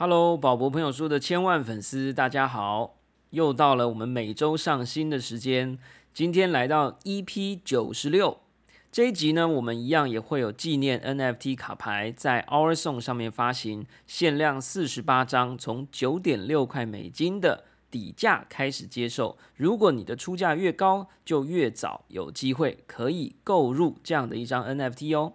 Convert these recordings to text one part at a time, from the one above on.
Hello，宝博朋友说的千万粉丝，大家好！又到了我们每周上新的时间，今天来到 EP 九十六这一集呢，我们一样也会有纪念 NFT 卡牌在 Our Song 上面发行，限量四十八张，从九点六块美金的底价开始接受。如果你的出价越高，就越早有机会可以购入这样的一张 NFT 哦。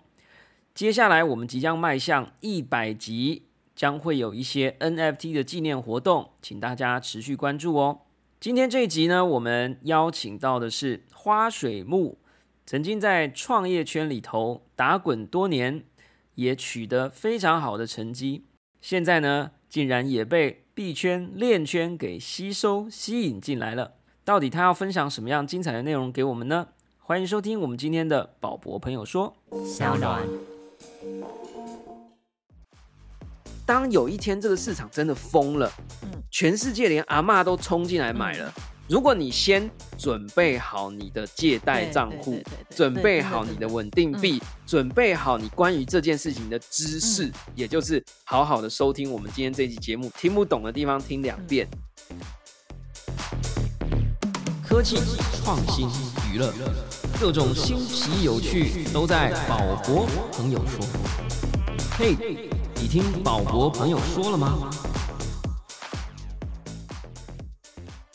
接下来我们即将迈向一百集。将会有一些 NFT 的纪念活动，请大家持续关注哦。今天这一集呢，我们邀请到的是花水木，曾经在创业圈里头打滚多年，也取得非常好的成绩。现在呢，竟然也被币圈链圈给吸收吸引进来了。到底他要分享什么样精彩的内容给我们呢？欢迎收听我们今天的宝博朋友说。当有一天这个市场真的疯了，嗯，全世界连阿妈都冲进来买了。如果你先准备好你的借贷账户，准备好你的稳定币，准备好你关于这件事情的知识，也就是好好的收听我们今天这期节目，听不懂的地方听两遍。科技、创新、娱乐，各种新奇有趣都在宝博朋友说。嘿。你听宝博朋友说了吗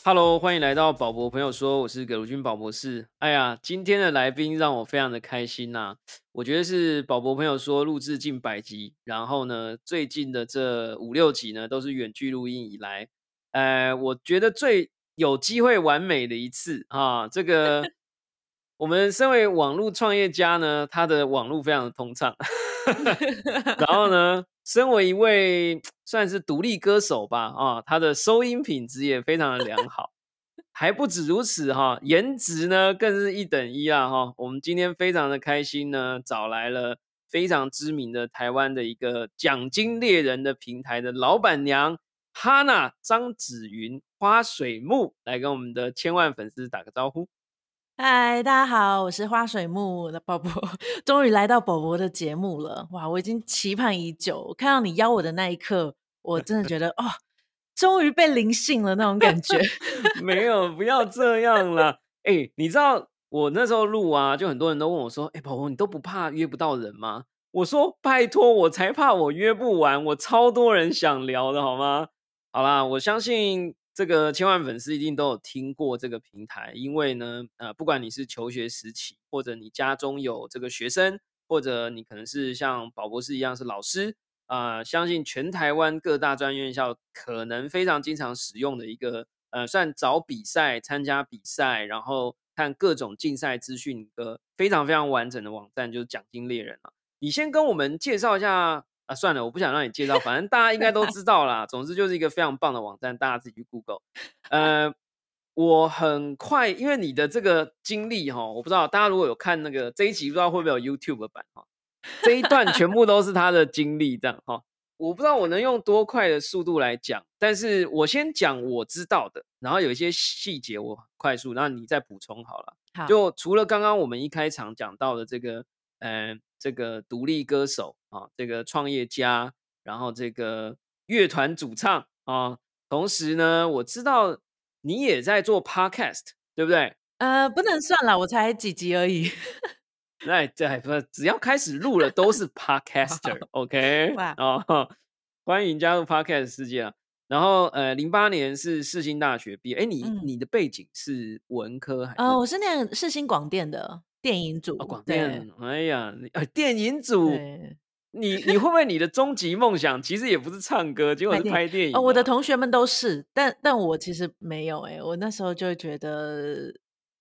？Hello，欢迎来到宝博朋友说，我是葛如君宝博士。哎呀，今天的来宾让我非常的开心呐！我觉得是宝博朋友说录制近百集，然后呢，最近的这五六集呢，都是远距录音以来，呃，我觉得最有机会完美的一次啊！这个 我们身为网络创业家呢，他的网络非常的通畅，然后呢。身为一位算是独立歌手吧，啊，他的收音品质也非常的良好，还不止如此哈，颜值呢更是一等一啊哈。我们今天非常的开心呢，找来了非常知名的台湾的一个奖金猎人的平台的老板娘哈娜张子云花水木来跟我们的千万粉丝打个招呼。嗨，大家好，我是花水木的宝宝，终于来到宝宝的节目了。哇，我已经期盼已久。看到你邀我的那一刻，我真的觉得哦，终于被灵性了那种感觉。没有，不要这样了。哎，你知道我那时候录啊，就很多人都问我说：“哎，宝宝，你都不怕约不到人吗？”我说：“拜托，我才怕我约不完，我超多人想聊的，好吗？”好啦，我相信。这个千万粉丝一定都有听过这个平台，因为呢，呃，不管你是求学时期，或者你家中有这个学生，或者你可能是像宝博士一样是老师，啊，相信全台湾各大专院校可能非常经常使用的一个，呃，算找比赛、参加比赛，然后看各种竞赛资讯一个非常非常完整的网站，就是奖金猎人了。你先跟我们介绍一下。啊，算了，我不想让你介绍，反正大家应该都知道啦。总之就是一个非常棒的网站，大家自己去 Google。呃，我很快，因为你的这个经历哈，我不知道大家如果有看那个这一集，不知道会不会有 YouTube 版哈。这一段全部都是他的经历，这样哈。我不知道我能用多快的速度来讲，但是我先讲我知道的，然后有一些细节我快速，然后你再补充好了。好，就除了刚刚我们一开场讲到的这个，嗯。这个独立歌手啊，这个创业家，然后这个乐团主唱啊，同时呢，我知道你也在做 podcast，对不对？呃，不能算了，我才几集而已。那这还不只要开始录了都是 podcaster，OK？哦，欢迎加入 podcast 世界啊！然后呃，零八年是世新大学毕业，哎，你你的背景是文科还是？呃，我是念世新广电的。电影组，广电，哎呀，呃，电影组，你你会不会你的终极梦想其实也不是唱歌，结果是拍电影？哦，我的同学们都是，但但我其实没有，哎，我那时候就觉得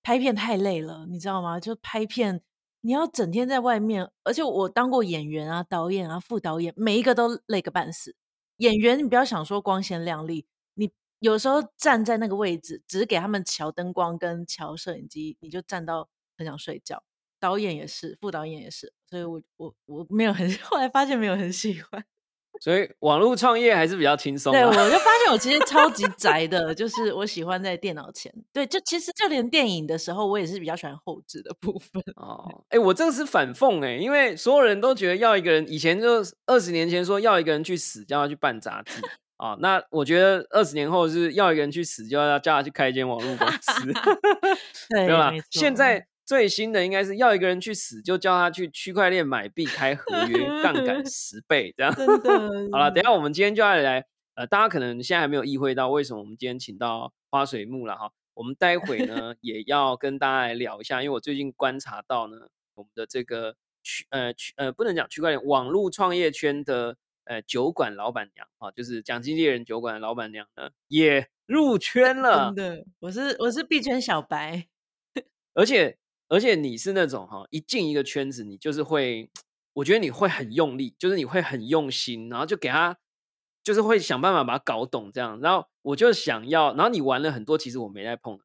拍片太累了，你知道吗？就拍片，你要整天在外面，而且我当过演员啊、导演啊、副导演，每一个都累个半死。演员，你不要想说光鲜亮丽，你有时候站在那个位置，只是给他们调灯光跟调摄影机，你就站到。很想睡觉，导演也是，副导演也是，所以我我我没有很，后来发现没有很喜欢。所以网络创业还是比较轻松、啊。对，我就发现我其实超级 宅的，就是我喜欢在电脑前。对，就其实就连电影的时候，我也是比较喜欢后置的部分。哦，哎、我这个是反讽哎、因为所有人都觉得要一个人，以前就二十年前说要一个人去死，叫他去办杂志啊、那我觉得二十年后是要一个人去死，就要叫他去开一间网络公司，对，没有啦没。错现在最新的应该是要一个人去死，就叫他去区块链买币开合约，杠杆十倍这样。好了，等一下我们今天就要来，呃，大家可能现在还没有意会到为什么我们今天请到花水木了哈。我们待会呢 也要跟大家来聊一下，因为我最近观察到呢，我们的这个区呃区呃不能讲区块链，网络创业圈的呃酒馆老板娘啊，就是奖金猎人酒馆的老板娘呢也入圈 了真，的，我是我是币圈小白，而且而且你是那种哈，一进一个圈子，你就是会，我觉得你会很用力，就是你会很用心，然后就给他，就是会想办法把它搞懂这样。然后我就想要，然后你玩了很多，其实我没在碰，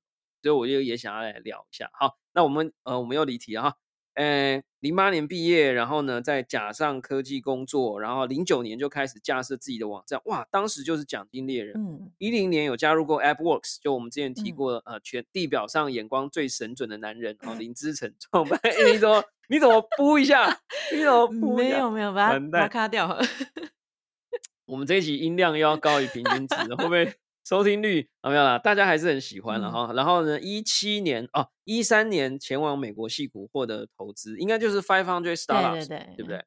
所以我就也想要来聊一下。好，那我们呃我们又离题了哈。呃，零八年毕业，然后呢，在甲上科技工作，然后零九年就开始架设自己的网站，哇，当时就是奖金猎人，嗯，一零年有加入过 AppWorks，就我们之前提嗯过，呃，全地表上眼光最神准的男人哦，林之成创办。哎你怎么你怎么扑一下？你怎么扑？没有没有，把它把它卡掉。我们这一集音量又要高于平均值，会不会收听率啊、没有啦？大家还是很喜欢了嗯哈。然后呢，一七年哦，一三年前往美国戏谷获得投资，应该就是 Five Hundred Startups，对不对？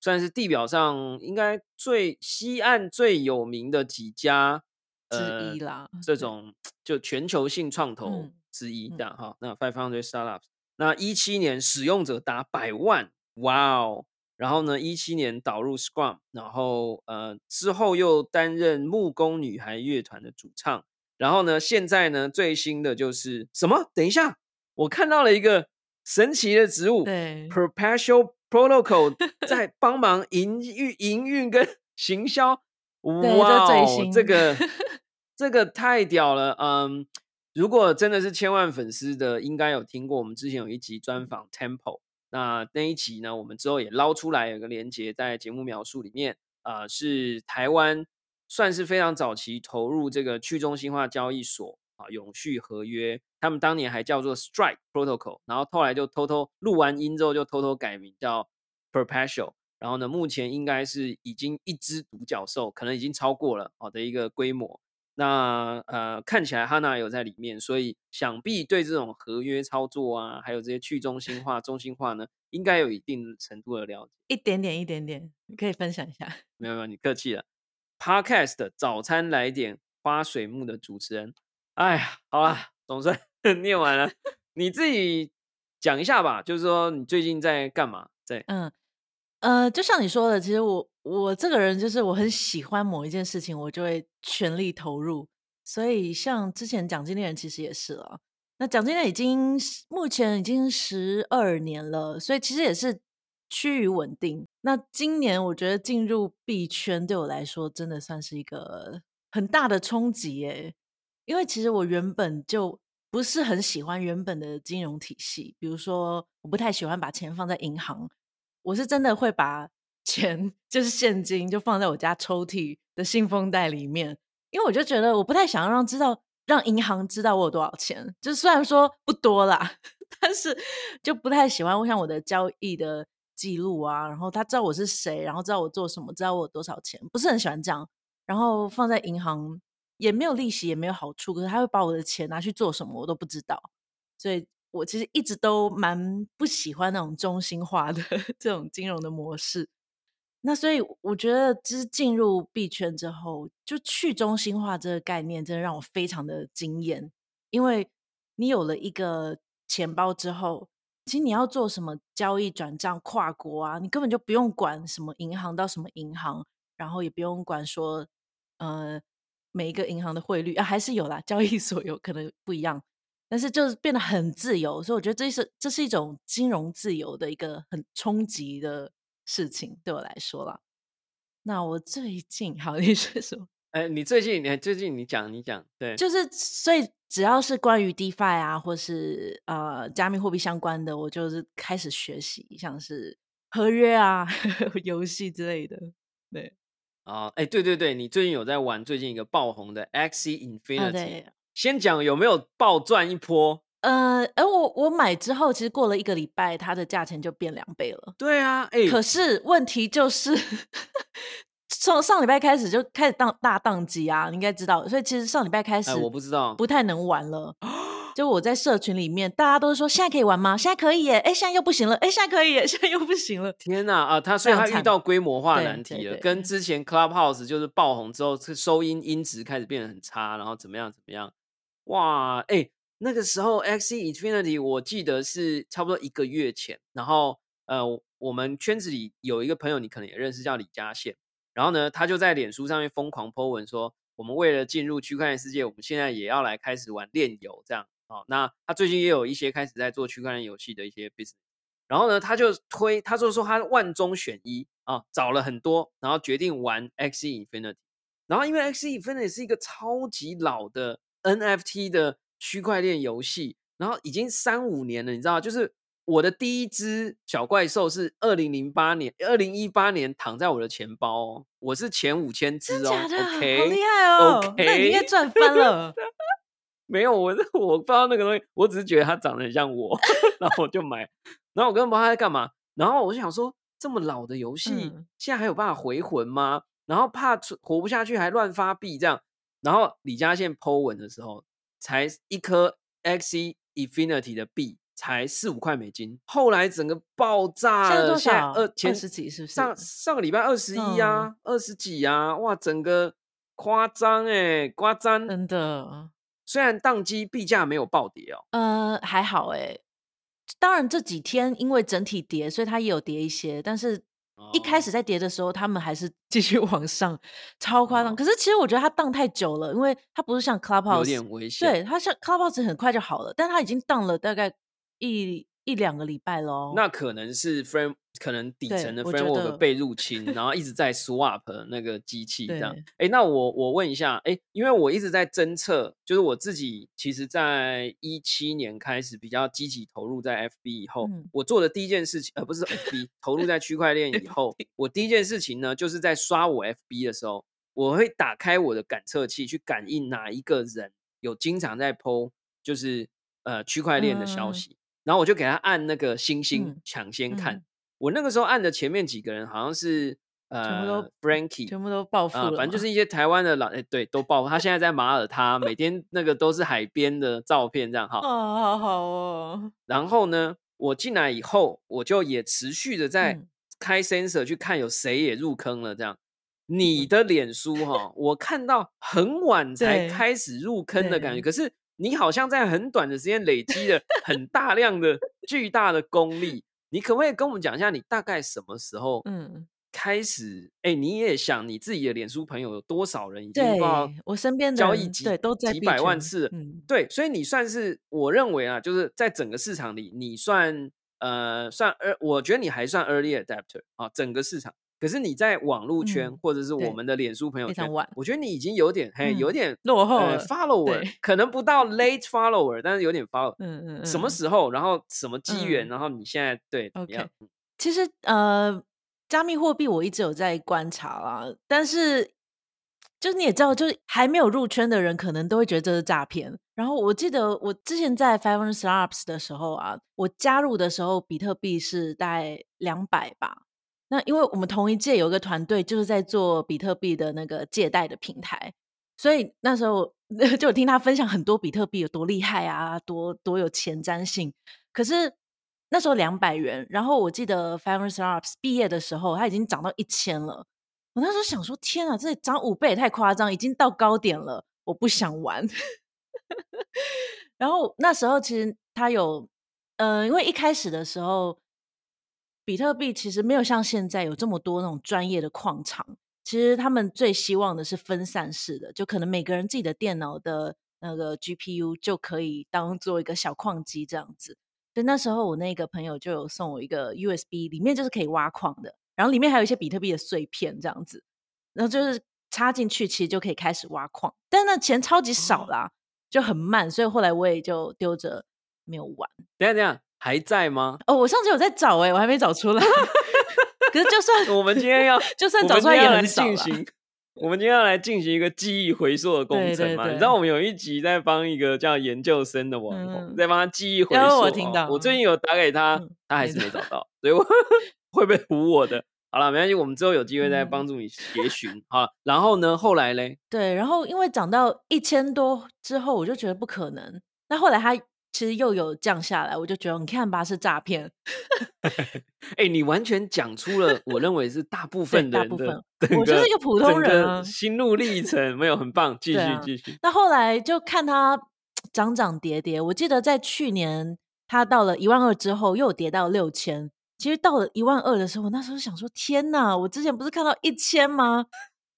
算是地表上应该最西岸最有名的几家之呃一啦对这种就全球性创投嗯之一，嗯这样哈。那 Five Hundred Startups，那一七年使用者达百万，哇哦！然后呢，一七年导入 Scrum，然后呃之后又担任木工女孩乐团的主唱。然后呢，现在呢最新的就是什么？等一下，我看到了一个神奇的植物，对 Perpetual Protocol 在帮忙营运、营运跟 行销。这哇哦，最新这个 这个太屌了。嗯，如果真的是千万粉丝的，应该有听过我们之前有一集专访 Temple。那那一集呢，我们之后也捞出来，有个连接在节目描述里面。啊、是台湾算是非常早期投入这个去中心化交易所啊，永续合约。他们当年还叫做 Strike Protocol，然后后来就偷偷录完音之后就偷偷改名叫 Perpetual。然后呢，目前应该是已经一只独角兽，可能已经超过了好的一个规模。那呃，看起来 Hana 有在里面，所以想必对这种合约操作啊，还有这些去中心化、中心化呢，应该有一定程度的了解。一点点一点点，你可以分享一下。没有没有，你客气了。Podcast 的早餐来点花水木的主持人，哎呀，好啦，总算 念完了，你自己讲一下吧，就是说你最近在干嘛？在嗯，呃，就像你说的，其实我我这个人就是我很喜欢某一件事情，我就会全力投入。所以像之前讲金猎人其实也是了。那讲金猎人已经目前已经十二年了，所以其实也是趋于稳定。那今年我觉得进入币圈对我来说真的算是一个很大的冲击耶，因为其实我原本就不是很喜欢原本的金融体系，比如说我不太喜欢把钱放在银行，我是真的会把 钱就是现金就放在我家抽屉的信封袋里面，因为我就觉得我不太想要让知道让银行知道我有多少钱，就虽然说不多啦，但是就不太喜欢我像我的交易的记录啊，然后他知道我是谁，然后知道我做什么，知道我有多少钱，不是很喜欢这样。然后放在银行也没有利息，也没有好处，可是他会把我的钱拿去做什么，我都不知道。所以我其实一直都蛮不喜欢那种中心化的 这种金融的模式。那所以我觉得，就是进入币圈之后，就去中心化这个概念，真的让我非常的惊艳。因为你有了一个钱包之后，其实你要做什么交易、转账、跨国啊，你根本就不用管什么银行到什么银行，然后也不用管说，呃，每一个银行的汇率啊，还是有啦，交易所有可能不一样，但是就是变得很自由，所以我觉得这是这是一种金融自由的一个很冲击的事情，对我来说啦。那我最近 好，你是说，哎，你最近你最近你讲你讲，对，就是所以只要是关于 DeFi 啊，或是呃加密货币相关的，我就是开始学习，像是合约啊、游戏之类的。对，啊，哎，对对对，你最近有在玩最近一个爆红的 Axie Infinity？、先讲有没有暴赚一波？呃，而我我买之后，其实过了一个礼拜，它的价钱就变两倍了。对啊，哎，可是问题就是，从上礼拜开始就开始当大宕机啊，你应该知道。所以其实上礼拜开始，哎，我不知道，不太能玩了。就我在社群里面，大家都说现在可以玩吗？现在可以耶！哎，现在又不行了！哎，现在可以耶！现在又不行了。天呐啊，他所以他遇到规模化对难题了，跟之前 Clubhouse 就是爆红之后，这收音音质开始变得很差，然后怎么样怎么样？哇，哎，那个时候 X E Infinity 我记得是差不多一个月前，然后呃，我们圈子里有一个朋友，你可能也认识，叫李嘉宪，然后呢，他就在脸书上面疯狂 po 文说，我们为了进入区块链世界，我们现在也要来开始玩链游这样。哦，那他最近也有一些开始在做区块链游戏的一些 business。然后呢，他就推，他就说他万中选一啊，找了很多，然后决定玩 X E Infinity，。然后因为 X E Infinity 是一个超级老的 NFT 的区块链游戏，然后已经三五年了，你知道，就是我的第一只小怪兽是二零零八年、二零一八年躺在我的钱包哦，我是前五千只哦，OK，好厉害哦，OK，！那你应该赚翻了。没有，我我不知道那个东西，我只是觉得它长得很像我，然后我就买，然后我根本不知道它在干嘛，然后我就想说，这么老的游戏，嗯现在还有办法回魂吗？然后怕出活不下去，还乱发币这样，然后李嘉宪 Po 文的时候，才一颗 Xe Infinity 的币才四五块美金，后来整个爆炸了，现在？二前二十几是不是？上上个礼拜二十一啊，二十几啊，哇，整个夸张哎，夸张。真的，虽然宕机币价没有暴跌哦，呃，还好哎。当然这几天因为整体跌，所以它也有跌一些，但是一开始在跌的时候，他们还是继续 往上，超夸张。哦可是其实我觉得它荡太久了，因为它不是像 Clubhouse 有点危险。对，它像 Clubhouse 很快就好了，但它已经荡了大概一一两个礼拜了哦。那可能是 frame 可能底层的 framework 被入侵，然后一直在 swap 那个机 器这样对。哎，那我我问一下，哎，因为我一直在侦测，就是我自己其实在一七年开始比较积极投入在 FB 以后，嗯我做的第一件事情，呃，不是 FB 投入在区块链以后，我第一件事情呢，就是在刷我 FB 的时候，我会打开我的感测器去感应哪一个人有经常在 PO，就是呃区块链的消嗯息，然后我就给他按那个星星嗯抢先看。嗯我那个时候按的前面几个人好像是全部都呃 Frankie，全部都暴富反正就是一些台湾的老哎、对都爆，他现在在马耳他，每天那个都是海边的照片这样哈。哦，好好哦，然后呢，我进来以后，我就也持续的在嗯开 sensor 去看有谁也入坑了这样。你的脸书哈，我看到很晚才对开始入坑的感觉，可是你好像在很短的时间累积了很大量的巨大的功力。你可不可以跟我们讲一下，你大概什么时候嗯，开始？哎、你也想你自己的脸书朋友有多少人已经不知道对我身边的交易几对都在几百万次对，所以你算是我认为啊，就是在整个市场里，你算呃算 ear，我觉得你还算 early adapter 啊，整个市场。可是你在网络圈、嗯或者是我对们的脸书朋友圈非常晚，我觉得你已经有点嘿，有嗯点呃落后了 follower，可能不到 late follower，但是有点 follow。嗯嗯嗯，什么时候？然后什么机缘？嗯然后你现在对 OK 样？其实呃，加密货币我一直有在观察啦，但是就是你也知道，就是还没有入圈的人，可能都会觉得这是诈骗。然后我记得我之前在 Five Hundred Startups 的时候啊，我加入的时候，比特币是大概两百吧。那因为我们同一届有一个团队，就是在做比特币的那个借贷的平台，所以那时候 就听他分享很多比特币有多厉害啊，多多有前瞻性。可是那时候两百元，然后我记得 Five Hundred Startups 毕业的时候，它已经涨到一千了。我那时候想说，天啊，这涨五倍也太夸张，已经到高点了，我不想玩。然后那时候其实它有，呃，因为一开始的时候，比特币其实没有像现在有这么多那种专业的矿场。其实他们最希望的是分散式的，就可能每个人自己的电脑的那个 GPU 就可以当做一个小矿机这样子。所以那时候我那个朋友就有送我一个 USB，里面就是可以挖矿的，然后里面还有一些比特币的碎片这样子，然后就是插进去，其实就可以开始挖矿，但那钱超级少啦，就很慢，所以后来我也就丢着没有玩。等下等下还在吗？哦，我上次有在找哎、我还没找出来。可是就算我们今天要 就算找出来也很少我们今天要来进行一个记忆回溯的工程嘛？你知道我们有一集在帮一个叫研究生的网红，嗯在帮他记忆回有溯哦。我听到我最近有打给他，嗯他还是没没找到，所以我会被唬我的。好了，没关系，我们之后有机会再嗯帮助你协寻。好，然后呢，后来嘞，对，然后因为涨到一千多之后，我就觉得不可能。那后来它其实又有降下来，我就觉得你看吧，是诈骗。哎、你完全讲出了我认为是大部 分的人的大部分我就是一个普通人啊心路历程，没有很棒，继续继续。那后来就看他涨涨跌跌，我记得在去年他到了一万二之后，又跌到六千。其实到了一万二的时候，我那时候想说：天哪！我之前不是看到一千吗？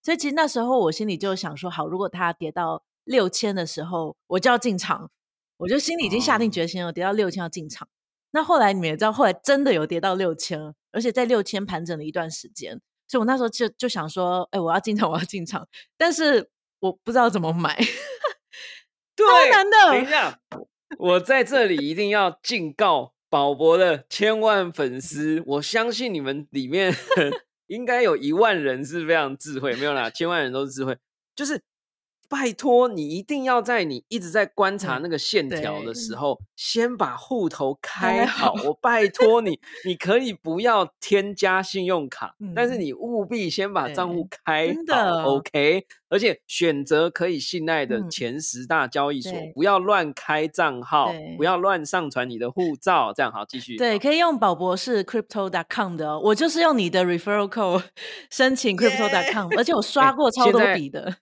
所以其实那时候我心里就想说：好，如果它跌到六千的时候，我就要进场。我就心里已经下定哦决心了，跌到六千要进场。那后来你们也知道，后来真的有跌到六千，而且在六千盘整了一段时间。所以我那时候就就想说：哎，我要进场，我要进场。但是我不知道怎么买。对，难的等一下，我在这里一定要警告宝博的千万粉丝，我相信你们里面 应该有一万人是非常智慧，没有啦，千万人都是智慧，就是。拜托你一定要在你一直在观察那个线条的时对候，先把户头开开好。好我拜托你，你可以不要添加信用卡，但是嗯你务必先把账户对开真好的，OK？而且选择可以信赖的嗯前十大交易所，对不要乱开账号，不要乱上传你的护照，这样好继续。对，可以用宝博士 crypto.com 的、哦，我就是用你的 referral code 申请 crypto.com，、而且我刷过超多笔的。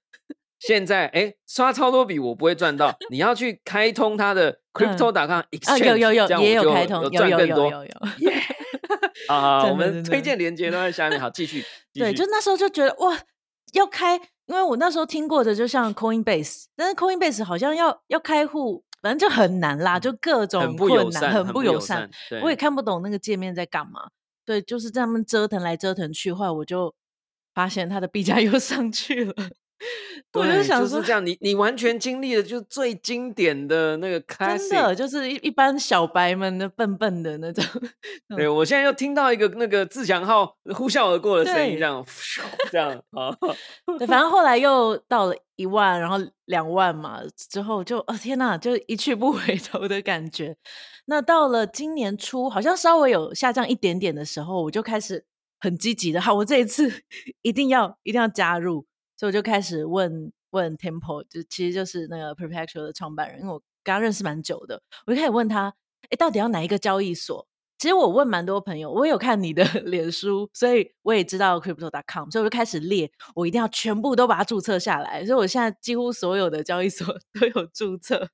现在哎，刷超多笔我不会赚到，你要去开通它的 crypto.com 啊，exchange，有有有这样我就也有开通，有有赚更多。有有有。啊，我们推荐链接都在下面，好继续。继对，就那时候就觉得哇，要开，因为我那时候听过的就像 Coinbase，但是 Coinbase 好像要要开户，反正就很难啦，就各种很不友困难，善，很不友不善。。我也看不懂那个界面在干嘛。对，就是这样折腾来折腾去，后来我就发现它的币价又上去了。我对就想说，是这样，你你完全经历了就是最经典的那个真的就是一一般小白们的笨笨的那种。对，我现在又听到一个那个自强号呼啸而过的声音，这样这样啊，对，反正后来又到了一万，然后两万嘛，之后就哦天哪，就一去不回头的感觉。那到了今年初，好像稍微有下降一点点的时候，我就开始很积极的，好，我这一次一定要一定要加入，所以我就开始问问 Temple，就其实就是那个 Perpetual 的创办人，因为我跟他认识蛮久的，我就开始问他，哎，到底要哪一个交易所？其实我问蛮多朋友，我有看你的 脸书，所以我也知道 crypto.com，所以我就开始列，我一定要全部都把它注册下来。所以我现在几乎所有的交易所 都有注册，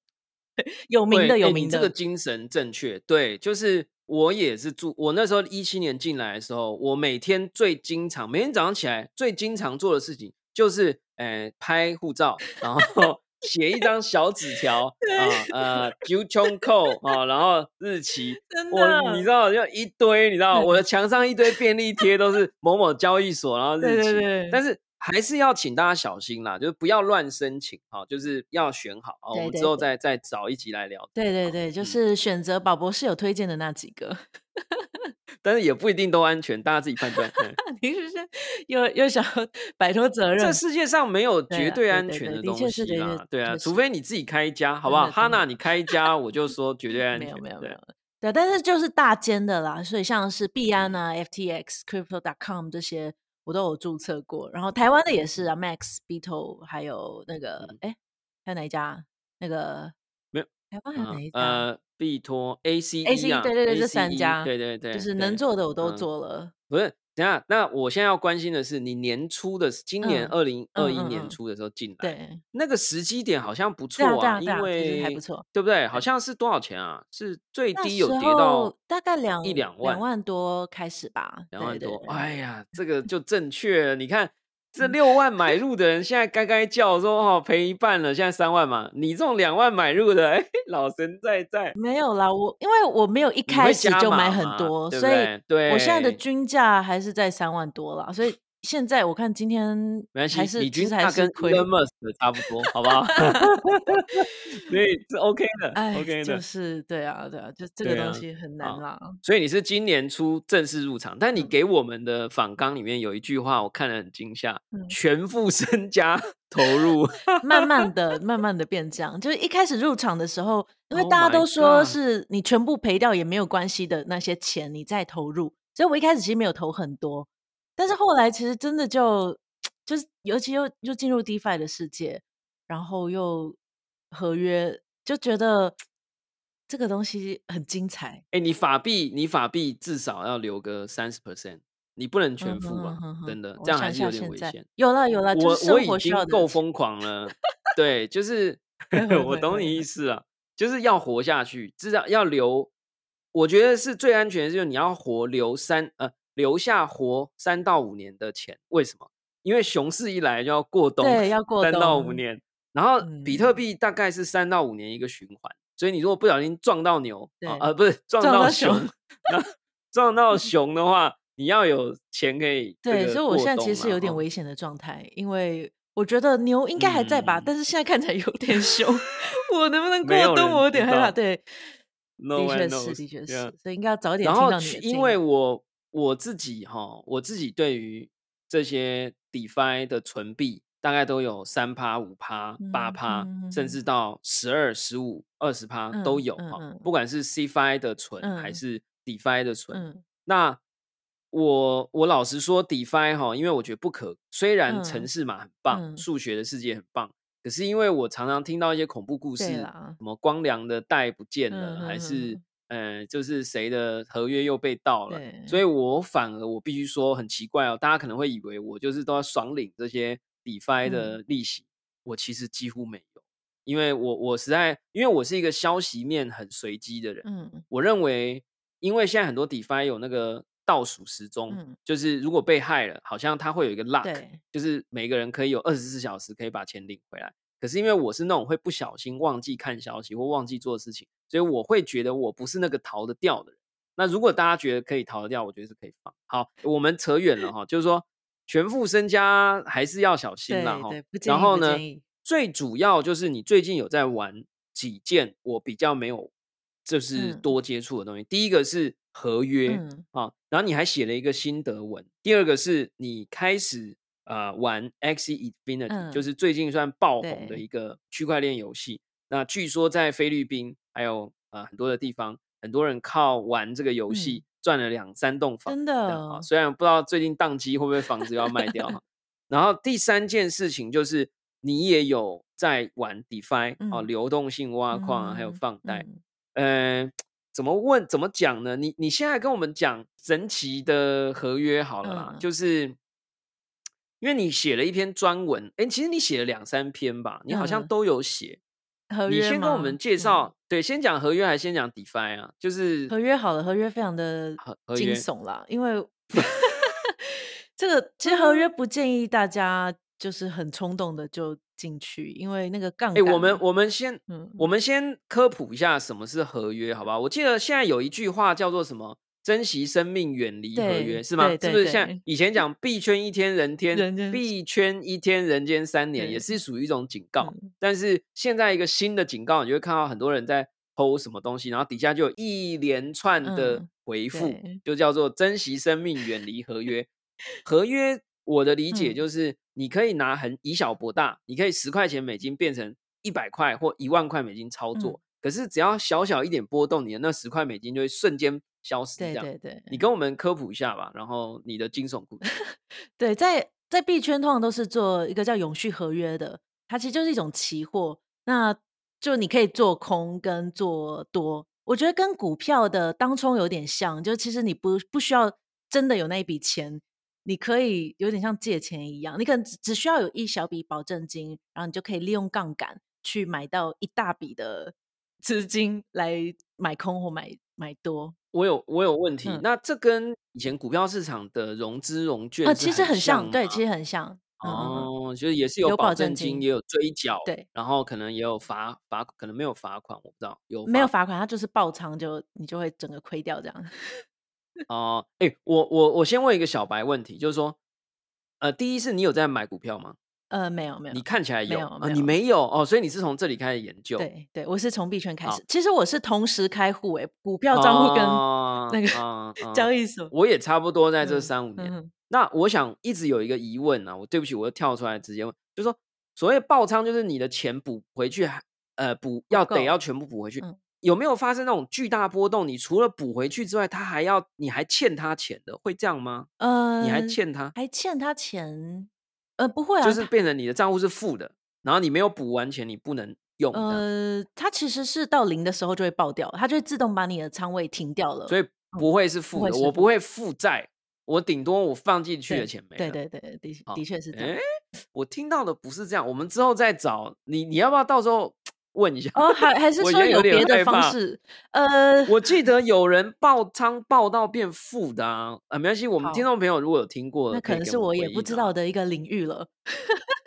有名的有名的。这个精神正确，对，就是我也是住，我那时候一七年进来的时候，我每天最经常，每天早上起来最经常做的事情就是，呃，拍护照，然后 写一张小纸条啊，呃，九冲扣啊，然后日期，真我你知，道，就一堆，你知道，我的墙上一堆便利贴都是某某交易所，然后日期，对对，但是还是要请大家小心啦，就是不要乱申请，好，就是要选好，啊，我们之后再再找一集来聊。对对对，就嗯是选择宝博士有推荐的那几个。但是也不一定都安全，大家自己判断。嗯 你是不是又又想要 摆脱责任这？世界上没有对绝对安全的东西啦的确，对啊，除非你自己开一家，好不好？哈娜，你开一家，我就说绝对安全。没有没有没对有，对，但是就是大间的啦，所以像是币安啊、FTX、Crypto.com 这些我都有注册过，然后台湾的也是啊，Max、Beetle 还有那个嗯哎，还有哪一家？那个没有台湾还有哪一家？呃，币托 ACE ACE 啊，对对对这三家对对对，就是能做的我都嗯做了。不是，等下，那我现在要关心的是，你年初的，今年嗯二零二一年初的时候进来，对，那个时机点好像不错啊因为还不错对不对？好像是多少钱啊？是最低有跌到大概两一两万两万多开始吧，两万多，哎呀，这个就正确。你看这六万买入的人，现在该该叫说哦赔一半了，现在三万嘛。你这种两万买入的，哎，老神在在，没有啦，我因为我没有一开始就买很多，所以？对，我现在的均价还是在三万多啦，所以现在我看今天没关系还，是你其实还是亏。Musk 的差不多，好不好？所以 是 OK 的哎，，OK 的就的。是对啊，对啊，就这个东西很难好，啦。所以你是今年初正式入场，但你嗯给我们的访纲里面有一句话，我看了很惊吓，嗯，全副身家 投入。慢慢的、慢慢的变这样。就是一开始入场的时候，因为 Oh 大家都说是你全部赔掉也没有关系的那些钱，你再投入，所以我一开始其实没有投很多，但是后来其实真的就就是，尤其又又进入 DeFi 的世界，然后又合约，就觉得这个东西很精彩。哎，你法币，你法币至少要留个三十 percent，你不能嗯全付啊，哼哼，真的，这样还是有点危险。有了有啦，就我是我已经够疯狂了，对，就是 我懂你意思啊，就是要活下去，至少要留。我觉得是最安全的，就是你要活留三呃留下活三到五年的钱。为什么？因为熊市一来就要过冬，对，要过三到五，年，然后比特嗯，币大概是三到五年一个循环，所以你如果不小心撞到牛啊，不是撞撞到到熊，撞到 熊的话，你要有钱可以对，所以我现在其实是有。点危险的状态，因为我觉得牛应该还在吧，嗯，但是现在看起来有点凶，我能不能过冬，我有点害怕。对，，No 的确是，的确。是，所以应该要早点然听到你后去因。为我我自己哈，我自己对于这些 DeFi 的存币大概都有三趴、五趴、八嗯趴，甚至到十二、十五、二十趴都嗯有哈。嗯。嗯不管是 CFI 的存还嗯。是 DeFi 的存，嗯。那我我老实说，DeFi 哈，因为我觉得不可，虽然城嗯市码很棒，嗯，数学的世界很棒，可是因为我常常听到一些恐怖故事，什么光良的带不见嗯了，还是哼，呃，就是谁的合约又被盗了，所以，我反而我必须说很奇怪哦，大家可能会以为我就是都要爽领这些 DeFi 嗯。的利息，我其实几乎没有，因为我我实在因为我是一个消息面很随机的人，嗯。我认为因为现在很多 DeFi 有那个倒数时钟，嗯，就是如果被害了，好像它会有一个 luck，就是每个人可以有二十四小时可以把钱领回来。可是因为我是那种会不小心忘记看消息或忘记做事情，所以我会觉得我不是那个逃得掉的人。那如果大家觉得可以逃得掉，我觉得是可以放。好，我们扯远了哈，就是说全副身家还是要小心啦哈。然后呢。最主要就是你最近有在玩几件我比较没有就是嗯多接触的东西。第一个是合约嗯啊，然后你还写了一个心得文。第二个是你开始呃玩 Axie Infinity，、就嗯，是最近算爆红的，一个区块链游戏。那据说在菲律宾还有呃很多的地方，很多人靠玩这个游戏嗯，赚了两三栋房真。的，虽然不知道最近宕机会不会房子要卖掉。然后第三件事情就是你也有在玩 DeFi 啊，嗯流动性挖矿啊，还有嗯放贷。嗯呃，怎么问怎么讲呢？你你现在跟我们讲神奇的合约好了啦，嗯，就是因为你写了一篇专文，哎，其实你写了两三篇吧，你好像嗯，都有写。你合约先跟我们介绍，对，先讲合约还是先讲 DeFi 啊？就是合约好了，合约非常的惊悚啦，因为 这个其实合约不建议大家就是很冲动的就进去，因为那个杠哎，我们，我们先我嗯，们先科普一下什么是合约，好不好？我记得现在有一句话叫做什么？珍惜生命，远离合约，是吗？是不是像，以前讲币圈一天人天，币圈一天人间三年，也，是属于一种警告。嗯，但是现在一个新的警告，你就会看到很多人在 PO 什么东西，然后底下就有一连串的嗯，回复，对，就叫做珍惜生命，远离合约。合约，我的理解嗯就是，你可以拿很以小博大，你可以十块钱美金变成一百块或一万块美金操作，嗯，可是只要小小一点波动，你的那十块美金就会瞬间消失。这对样，对对你跟我们科普一下吧，然后你的惊悚故事。对，在在币圈通常都是做一个叫永续合约的，它其实就是一种期货，那就你可以做空跟做多，我觉得跟股票的当冲有点像，就其实你不不需要真的有那一笔钱，你可以有点像借钱一样，你可能只只需要有一小笔保证金，然后你就可以利用杠杆去买到一大笔的资金来买空或买买多。我有我有问题，嗯那这跟以前股票市场的融资融券呃，是其实很像像，对，其实很像。哦，就是也是有保证金，也有追缴，对，然后可能也有罚罚，可能没有罚款，我不知道有没有罚款，它就是爆仓就你就会整个亏掉这样。哦。哎、我我我先问一个小白问题，就是说，呃，第一是你有在买股票吗？呃，没有没有，你看起来有，没有呃，你没有哦，所以你是从这里开始研究。对对，我是从币圈开始。其实我是同时开户诶，股票账户跟哦那个 交易所。我也差不多在这嗯三五年。那我想一直有一个疑问啊，我对不起，我又跳出来直接问，就是说所谓爆仓，就是你的钱补回去还，呃，补要得要全部补回去，嗯有没有发生那种巨大波动？你除了补回去之外，他还要你还欠他钱的，会这样吗？呃，你还欠他，还欠他钱？呃，不会啊，就是变成你的账户是负的，然后你没有补完钱，你不能用，呃，它其实是到零的时候就会爆掉，它就会自动把你的仓位停掉了。所以不会是负的，我不会负债，我顶多我放进去的钱没了。对对对，的的确是这样。诶，我听到的不是这样，我们之后再找你，你要不要到时候问一下？哦，还还是我说也有点别的方式？呃，我记得有人爆仓爆到变负的啊，啊，没关系，我们好听众朋友如果有听过，那可能是我也不知道的一个领域了。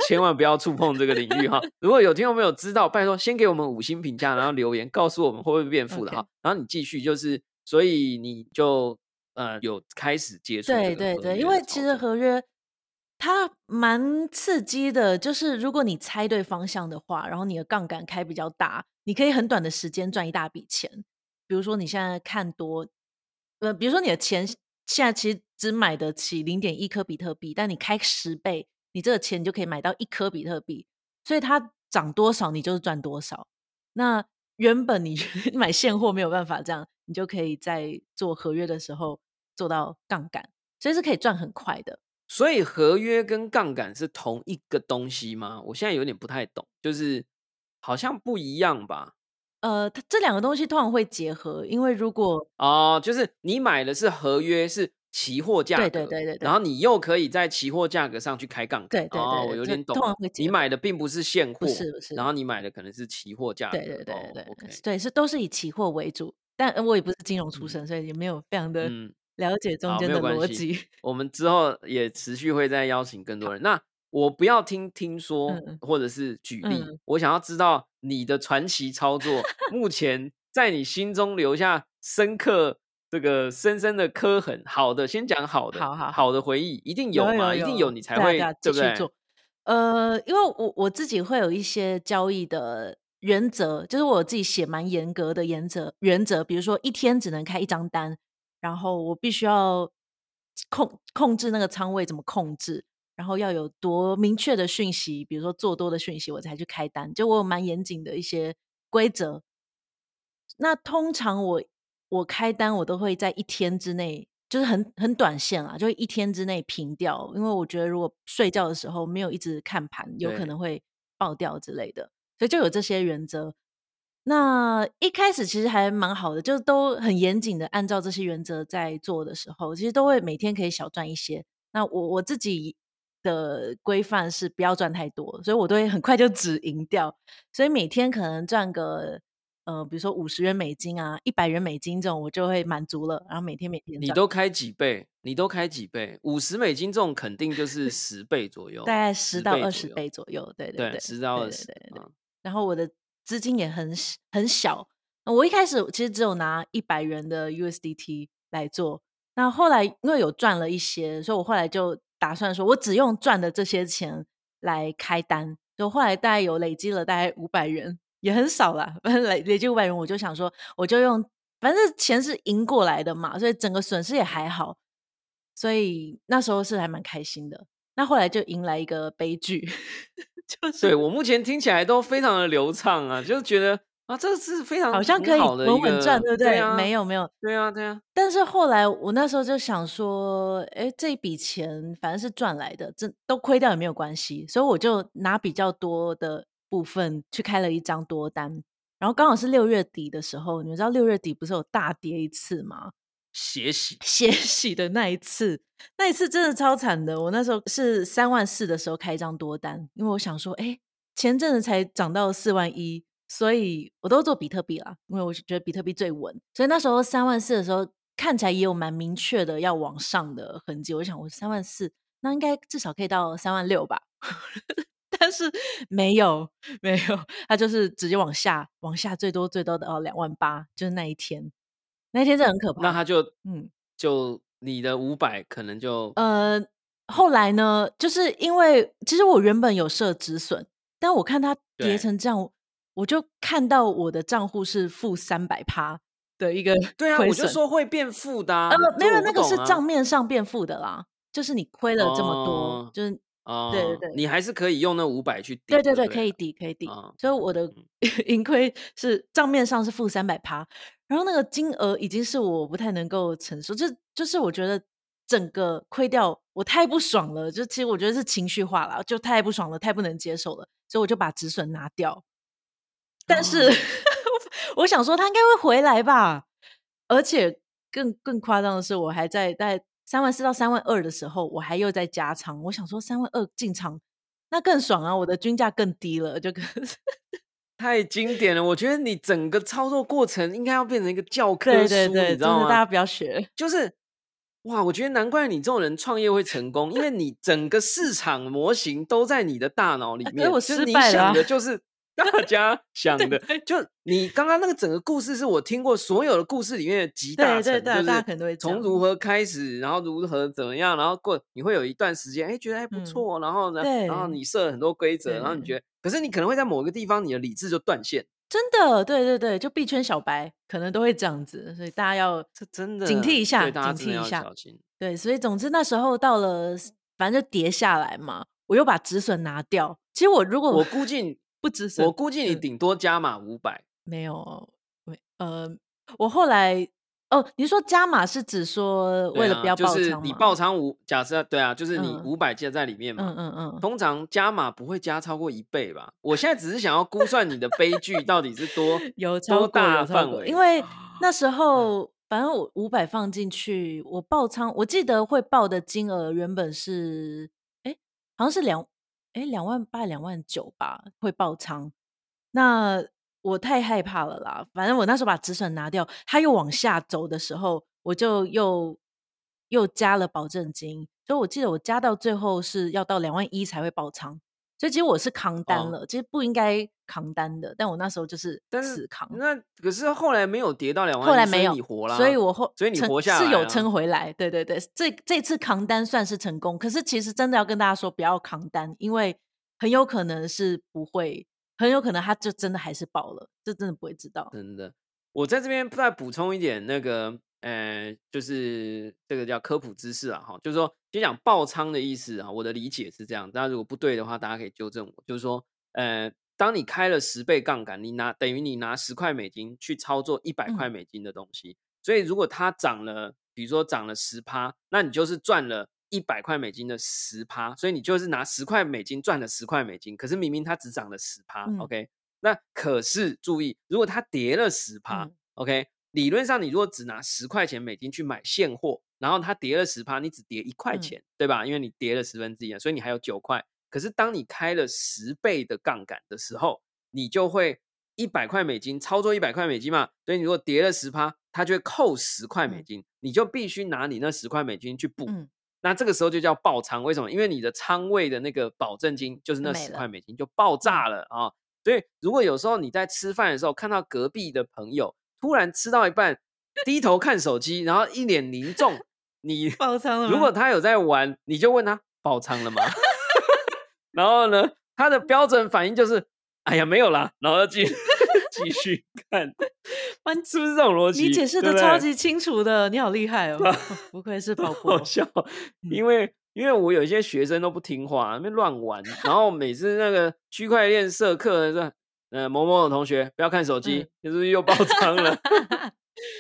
千万不要触碰这个领域哈。如果有听众朋友知道，拜托先给我们五星评价，然后留言告诉我们会不会变负的哈。然后你继续，就是所以你就呃有开始接触这个对对对，因为其实合约它蛮刺激的，就是如果你猜对方向的话，然后你的杠杆开比较大，你可以很短的时间赚一大笔钱。比如说你现在看多，呃，比如说你的钱现在其实只买得起零点一颗比特币，但你开十倍，你这个钱就可以买到一颗比特币，所以它涨多少你就是赚多少。那原本你 买现货没有办法这样，你就可以在做合约的时候做到杠杆，所以是可以赚很快的。所以合约跟杠杆是同一个东西吗？我现在有点不太懂，就是好像不一样吧？呃，它这两个东西通常会结合，因为如果哦，就是你买的是合约，是期货价格，对对对对对然后你又可以在期货价格上去开杠杆，对对对，我有点懂通常会。结你合买的并不是现货，不是不是然后你买的可能是期货价格，对对对哦对、，OK，对，是都是以期货为主，但呃我也不是金融出嗯身，所以也没有非常的嗯，了解中好间的逻辑。我们之后也持续会再邀请更多人。那我不要听听说或者是举例，嗯我想要知道你的传奇操作，目前在你心中留下深刻这个深深的刻痕。好的，先讲好的，好好好的回忆一定有嘛，一定有，你才会对不对？做。呃，因为我我自己会有一些交易的原则，就是我自己写蛮严格的原则原则，比如说一天只能开一张单，然后我必须要控控制那个仓位怎么控制，然后要有多明确的讯息，比如说做多的讯息，我才去开单。就我有蛮严谨的一些规则。那通常我我开单，我都会在一天之内，就是很很短线啊，就一天之内平掉。因为我觉得如果睡觉的时候没有一直看盘，有可能会爆掉之类的，所以就有这些原则。那一开始其实还蛮好的，就是都很严谨的按照这些原则在做的时候，其实都会每天可以小赚一些。那我我自己的规范是不要赚太多，所以我都会很快就止盈掉。所以每天可能赚个呃，比如说五十元美金啊，一百元美金这种，我就会满足了。然后每天每天你都开几倍？你都开几倍？五十美金这种肯定就 是十倍左右，大概十到二十倍左右对对对，对，十到二十。然后我的资金也很很小，我一开始其实只有拿一百元的 USDT 来做，那后来因为有赚了一些，所以我后来就打算说，我只用赚的这些钱来开单，就后来大概有累积了大概五百元，也很少啦，反正累累积五百元，我就想说，我就用，反正钱是赢过来的嘛，所以整个损失也还好，所以那时候是还蛮开心的。那后来就迎来一个悲剧，就是对我目前听起来都非常的流畅啊，就是觉得啊，这个是非常很好像可以稳稳赚，对不对？啊，没有没有，对啊，对啊，但是后来我那时候就想说，哎，这一笔钱反正是赚来的，这都亏掉也没有关系，所以我就拿比较多的部分去开了一张多单。然后刚好是六月底的时候，你们知道六月底不是有大跌一次吗？血洗血洗的那一次，那一次真的超惨的。我那时候是三万四的时候开一张多单，因为我想说，哎，前阵子才涨到四万一，所以我都做比特币啦，因为我觉得比特币最稳。所以那时候三万四的时候，看起来也有蛮明确的要往上的痕迹。我想，我三万四，那应该至少可以到三万六吧。但是没有，没有，它就是直接往下，往下最多最多的哦两万八，就是那一天，那天真的很可怕。那他就嗯就你的五百可能就呃后来呢，就是因为其实我原本有设止损，但我看它跌成这样，我就看到我的账户是负三百趴的一个 对啊，我就说会变负的、啊。呃，没有，那个是账面上变负的啦，就是你亏了这么多，哦就是哦，对对对你还是可以用那五百去抵。对对对，可以抵，可以抵。啊所以我的嗯盈亏是账面上是负三百趴，然后那个金额已经是我不太能够承受，就就是我觉得整个亏掉，我太不爽了。就其实我觉得是情绪化了，就太不爽了，太不能接受了，所以我就把止损拿掉。但是、哦 我想说，他应该会回来吧。而且更更夸张的是，我还在在三万四到三万二的时候，我还又在加仓。我想说，三万二进场那更爽啊，我的均价更低了，就跟太经典了！我觉得你整个操作过程应该要变成一个教科书，对对对，你知道吗？大家不要学。就是哇，我觉得难怪你这种人创业会成功，因为你整个市场模型都在你的大脑里 面，是你失败了啊想的就是 大家想的对，就你刚刚那个整个故事是我听过所有的故事里面的集大成，对对对就是大家可能都会从如何开始，然后如何怎么样，然后过你会有一段时间，哎，觉得还不嗯错，然后呢，然后你设了很多规则，然后你觉得，可是你可能会在某个地方你的理智就断线，真的，对对对，就币圈小白可能都会这样子，所以大家要这真的警惕一下，警惕一下要小。心。对，所以总之那时候到了，反正就跌下来嘛，我又把止损拿掉。其实我如果我估计不止损，我估计你嗯顶多加码五百。没有，没呃，我后来哦，你说加码是指说为了不要爆就是你爆仓五，假设对啊，就是你嗯五百记在里面嗯嘛。嗯嗯，通常加码不会加超过一倍吧？我现在只是想要估算你的悲剧到底是多 有超多大范围，因为那时候反正我五百放进去，我爆仓，我记得会爆的金额原本是哎，好像是两哎两万八两万九吧，会爆仓。那我太害怕了啦，反正我那时候把止损拿掉，它又往下走的时候，我就又又加了保证金，所以我记得我加到最后是要到两万一才会爆仓。所以其实我是扛单哦了，其实不应该扛单的，但我那时候就是死扛。那可是后来没有跌到两万，后来没有，你活了，所以我后所以你活下来啊撑回来。对对对，这这次扛单算是成功，可是其实真的要跟大家说，不要扛单，因为很有可能是不会，很有可能它就真的还是爆了，这真的不会知道。真的。我在这边再补充一点那个，呃，就是这个叫科普知识啊，哈，就是说，就讲爆仓的意思啊，我的理解是这样，大家如果不对的话，大家可以纠正我。就是说，呃，当你开了十倍杠杆，你拿等于你拿十块美金去操作一百嗯块美金的东西，所以如果它涨了，比如说涨了十趴，那你就是赚了一百块美金的十趴，所以你就是拿十块美金赚了十块美金，可是明明它只涨了十趴、嗯 o k 那可是注意，如果它跌了十趴、嗯 o k 理论上你如果只拿十块钱美金去买现货，然后它跌了十趴，你只跌一块嗯钱，对吧？因为你跌了十分之一啊，所以你还有九块。可是当你开了十倍的杠杆的时候，你就会一百块美金操作一百块美金嘛，所以你如果跌了十趴，它就会扣十块美嗯金，你就必须拿你那十块美金去补。嗯，那这个时候就叫爆仓，为什么？因为你的仓位的那个保证金就是那十块美金就爆炸了啊！所以如果有时候你在吃饭的时候看到隔壁的朋友突然吃到一半低头看手机，然后一脸凝重，你 爆仓了吗如果他有在玩，你就问他爆仓了吗？然后呢，他的标准反应就是哎呀没有啦，然后继 继续看，完是不是这种逻辑？你解释的超级清楚的，你好厉害哦！哦不愧是宝博好，笑，因为因为我有一些学生都不听话，那边乱玩，然后每次那个区块链社课的呃某某的同学不要看手机，嗯就是又爆仓了。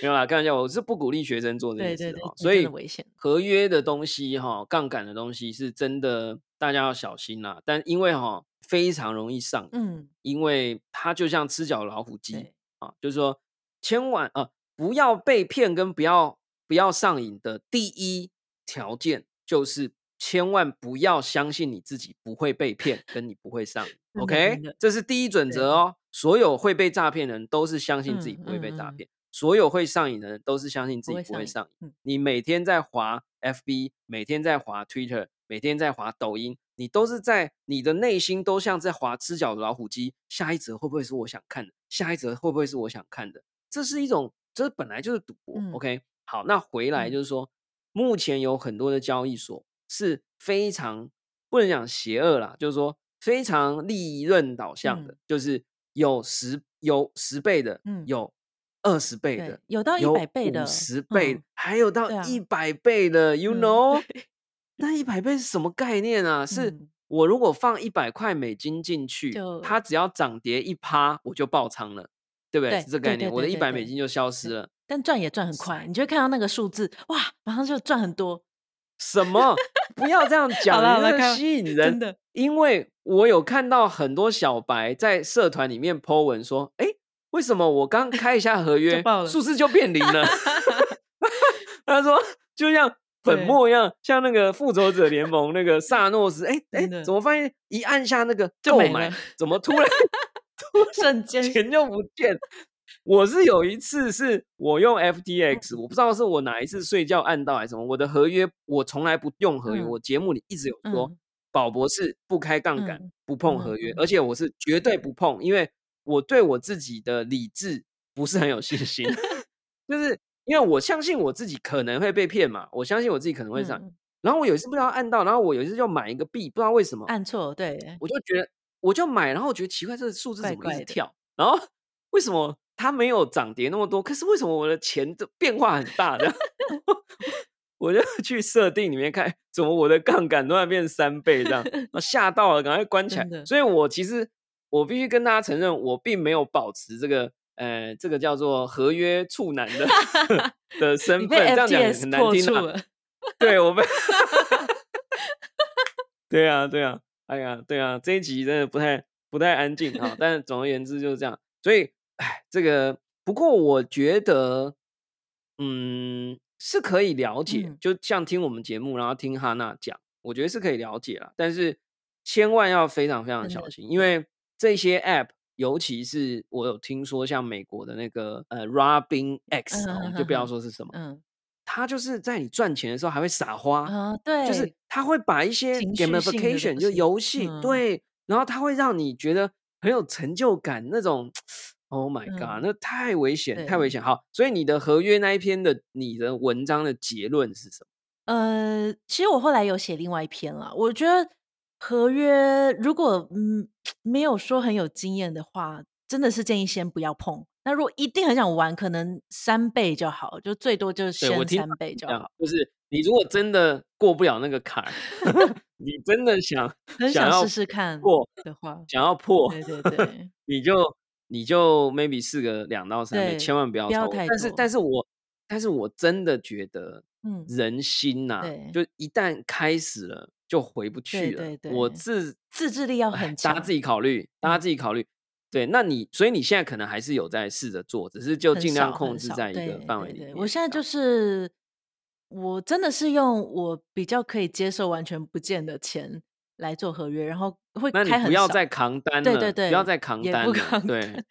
没有啦，开玩笑，我是不鼓励学生做这件事哈。对对对这所以合约的东西哈，杠杆的东西是真的，大家要小心啦。但因为哈非常容易上瘾，嗯，因为它就像吃脚老虎机，啊，就是说千万啊、呃不要被骗跟不要不要上瘾的第一条件就是千万不要相信你自己不会被骗，跟你不会上瘾。OK，这是第一准则哦。所有会被诈骗的人都是相信自己嗯不会被诈嗯嗯骗，所有会上瘾的人都是相信自己不会上瘾上。嗯你每天在滑 FB，每天在滑 Twitter，每天在滑抖音，你都是在你的内心都像在滑吃脚的老虎机。下一则会不会是我想看的？下一则会不会是我想看的？这是一种，这本来就是赌博。嗯 OK，好，那回来嗯就是说，目前有很多的交易所是非常不能讲邪恶啦，就是说非常利润导向的，嗯就是有十有十倍的，嗯有二十倍的，，有到一百倍的，五十倍嗯，还有到一百倍的，you 嗯 know？那一百倍是什么概念啊？是嗯我如果放一百块美金进去，它只要涨跌一趴，我就爆仓了，对不对？对是这概念，我的一百美金就消失了。但赚也赚很快，你就会看到那个数字，哇，马上就赚很多，什么？不要这样 讲，好啦好啦你这开吸引人。真的，因为我有看到很多小白在社团里面 po 文说：“哎，为什么我刚开一下合 约数字就变零了？”他说：“就像粉末一样，像那个复仇者联盟那个 萨诺斯，哎哎怎么发现一按下那个购买，怎么 突然瞬间钱就不见？我是有一次是我用 FTX，、我不知道是我哪一次睡觉按到还是什么，我的合约我从来不用合约，嗯。我节目里一直有说，嗯。宝博士不开杠杆，嗯不碰嗯合约，嗯而且我是绝对不碰，因为我对我自己的理智不是很有信心，就是因为我相信我自己可能会被骗嘛，我相信我自己可能会上，嗯然后我有一次不知道按到，然后我有一次就买一个币，不知道为什么，按错，对，我就觉得我就买，然后我觉得奇怪，这个数字怎么一直跳？然后为什么它没有涨跌那么多？可是为什么我的钱的变化很大的？我就去设定里面看，怎么我的杠杆突然变三倍这样，吓到了，赶快关起来所以我其实我必须跟大家承认，我并没有保持这个呃这个叫做合约处男的 的身份，这样讲很难听啊。破处了，对我被 对啊，对啊，哎呀，对啊，这一集真的不太不太安静啊。但总而言之就是这样，所以，哎，这个不过我觉得，嗯，是可以了解，嗯就像听我们节目，然后听哈娜讲，我觉得是可以了解啦。但是千万要非常非常小心，因为这些 app。尤其是我有听说，像美国的那个呃 Robin X，、我们就不要说是什么，嗯他就是在你赚钱的时候还会撒花，啊，对，就是他会把一些 gamification 就游戏、嗯对，然后他会让你觉得很有成就感，那种 Oh my god，、嗯那太危险，太危险。好，所以你的合约那一篇的你的文章的结论是什么？呃，其实我后来有写另外一篇了，我觉得合约如果嗯没有说很有经验的话，真的是建议先不要碰。那如果一定很想玩，可能三倍就好，就最多就是先三倍就好。就是你如果真的过不了那个坎儿，你真的想 很想要试试看破的话，想要破，对对对，你就你就 maybe 试个两到三倍，千万不要不要超过。但是但是我但是我真的觉得，嗯人心呐、对就一旦开始了就回不去了。对对我自自制力要哎很强大家自。己考虑，大家嗯自己考虑。对，那你所以你现在可能还是有在试着做，只是就尽量控制在一个对对对范围里面。我现在就是，我真的是用我比较可以接受完全不见的钱来做合约，然后会那你不要再扛单了，对对对，不要再扛单了。对，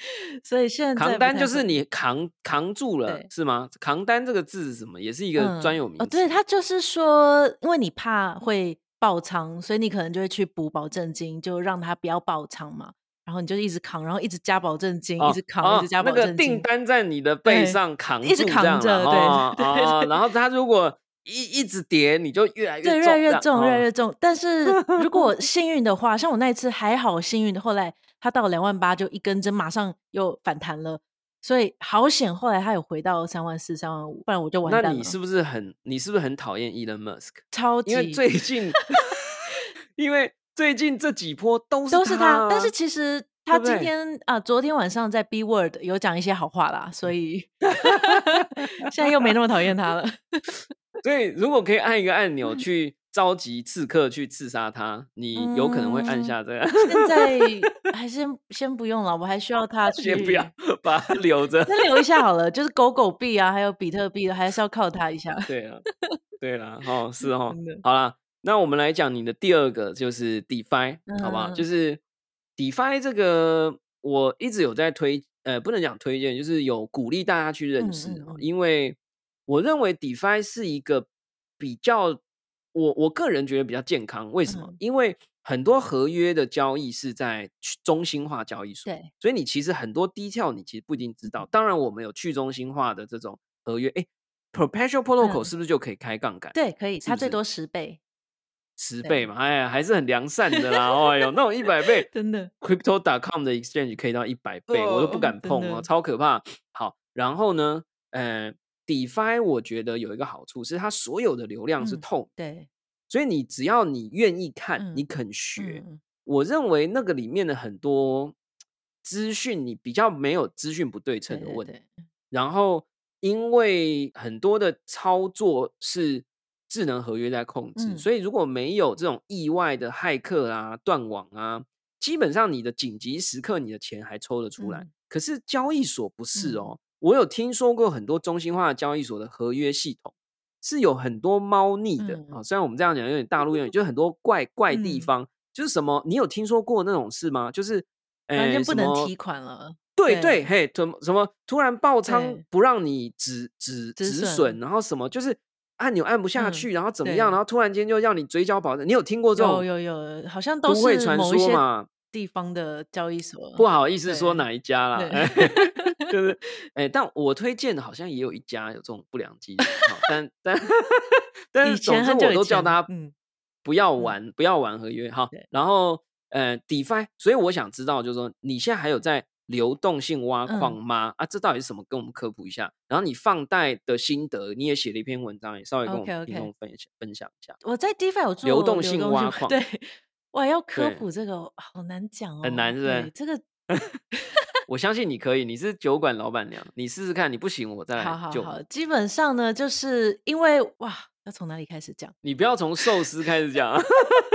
所以现在扛单就是你扛扛住了，是吗？扛单这个字是什么？也是一个嗯专有名词。哦，对，他就是说，因为你怕会爆仓，所以你可能就会去补保证金，就让他不要爆仓嘛。然后你就一直扛，然后一直加保证金，哦一直扛，哦一直加保证金那个。订单在你的背上扛一直扛着对 然后它如果一一直跌，你就越来越对，重，越来越重，越来哦越重。但 是如果幸运的话，像我那一次还好幸运的，后来它到两万八就一根针，马上又反弹了，所以好险。后来他有回到三万四、三万五，不然我就完蛋了。那你是不是很你是不是很讨厌 Elon Musk？超级因为最近，因为最近这几波都是都是他他，但是其实他今天啊，昨天晚上在 B Word 有讲一些好话啦，所以 现在又没那么讨厌他了。所以如果可以按一个按钮去召集刺客去刺杀他，你有可能会按嗯下这个，现在还先 先不用了，我还需要他去，先不要把它留着。先留一下好了。就是狗狗币啊，还有比特币的，还是要靠他一下。对啊，对啦，哦，是哦好啦，那我们来讲你的第二个就是 DeFi，、好不好？嗯就是 DeFi 这个，我一直有在推，呃，不能讲推荐，就是有鼓励大家去认嗯识哦，因为我认为 DeFi 是一个比较，我我个人觉得比较健康。为什么？嗯因为很多合约的交易是在去中心化交易所，对，所以你其实很多 detail 你其实不一定知道。当然，我们有去中心化的这种合约，哎，Perpetual Protocol 嗯是不是就可以开杠杆？对，可以，是是它最多十倍。十倍嘛，哎呀，还是很良善的啦。哎呦，那种一百倍，真的，Crypto.com 的 Exchange 可以到一百倍，我都不敢碰哦，超可怕。好，然后呢，呃，DeFi 我觉得有一个好处是它所有的流量是透，对，所以你只要你愿意看，你肯学，我认为那个里面的很多资讯，你比较没有资讯不对称的问题。然后，因为很多的操作是。智能合约在控制，所以如果没有这种意外的骇客啊、断网啊，基本上你的紧急时刻，你的钱还抽得出来。可是交易所不是哦，我有听说过很多中心化的交易所的合约系统是有很多猫腻的啊。虽然我们这样讲有点大陆用语，就很多怪怪地方，就是什么？你有听说过那种事吗？就是完全不能提款了。对对，嘿，怎么什么突然爆仓不让你止止止损，然后什么就是。按钮按不下去，然后怎么样？然后突然间就让你追交保证，你有听过这种？有有有，好像都是某一些地方的交易所。不好意思说哪一家啦，就是哎，但我推荐的好像也有一家有这种不良机制，但但 但是总之我都叫大家不要玩，不要玩合约哈。然后呃，DeFi，所以我想知道，就是说你现在还有在。流动性挖矿吗？啊，这到底是什么？跟我们科普一下。然后你放贷的心得，你也写了一篇文章，也稍微跟我们听众分享分享一下。我在 DeFi 有做流动性挖矿，对，我要科普这个好难讲哦，很难是不是？这个 我相信你可以，你是酒馆老板娘，你试试看，你不行我再来。好好好，基本上呢，就是因为哇，要从哪里开始讲？你不要从寿司开始讲，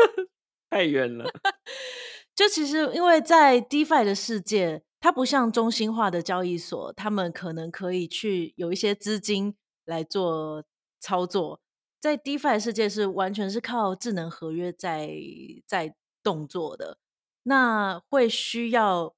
太远了。就其实因为在 DeFi 的世界。它不像中心化的交易所，他们可能可以去有一些资金来做操作。在 DeFi 世界是完全是靠智能合约在在动作的，那会需要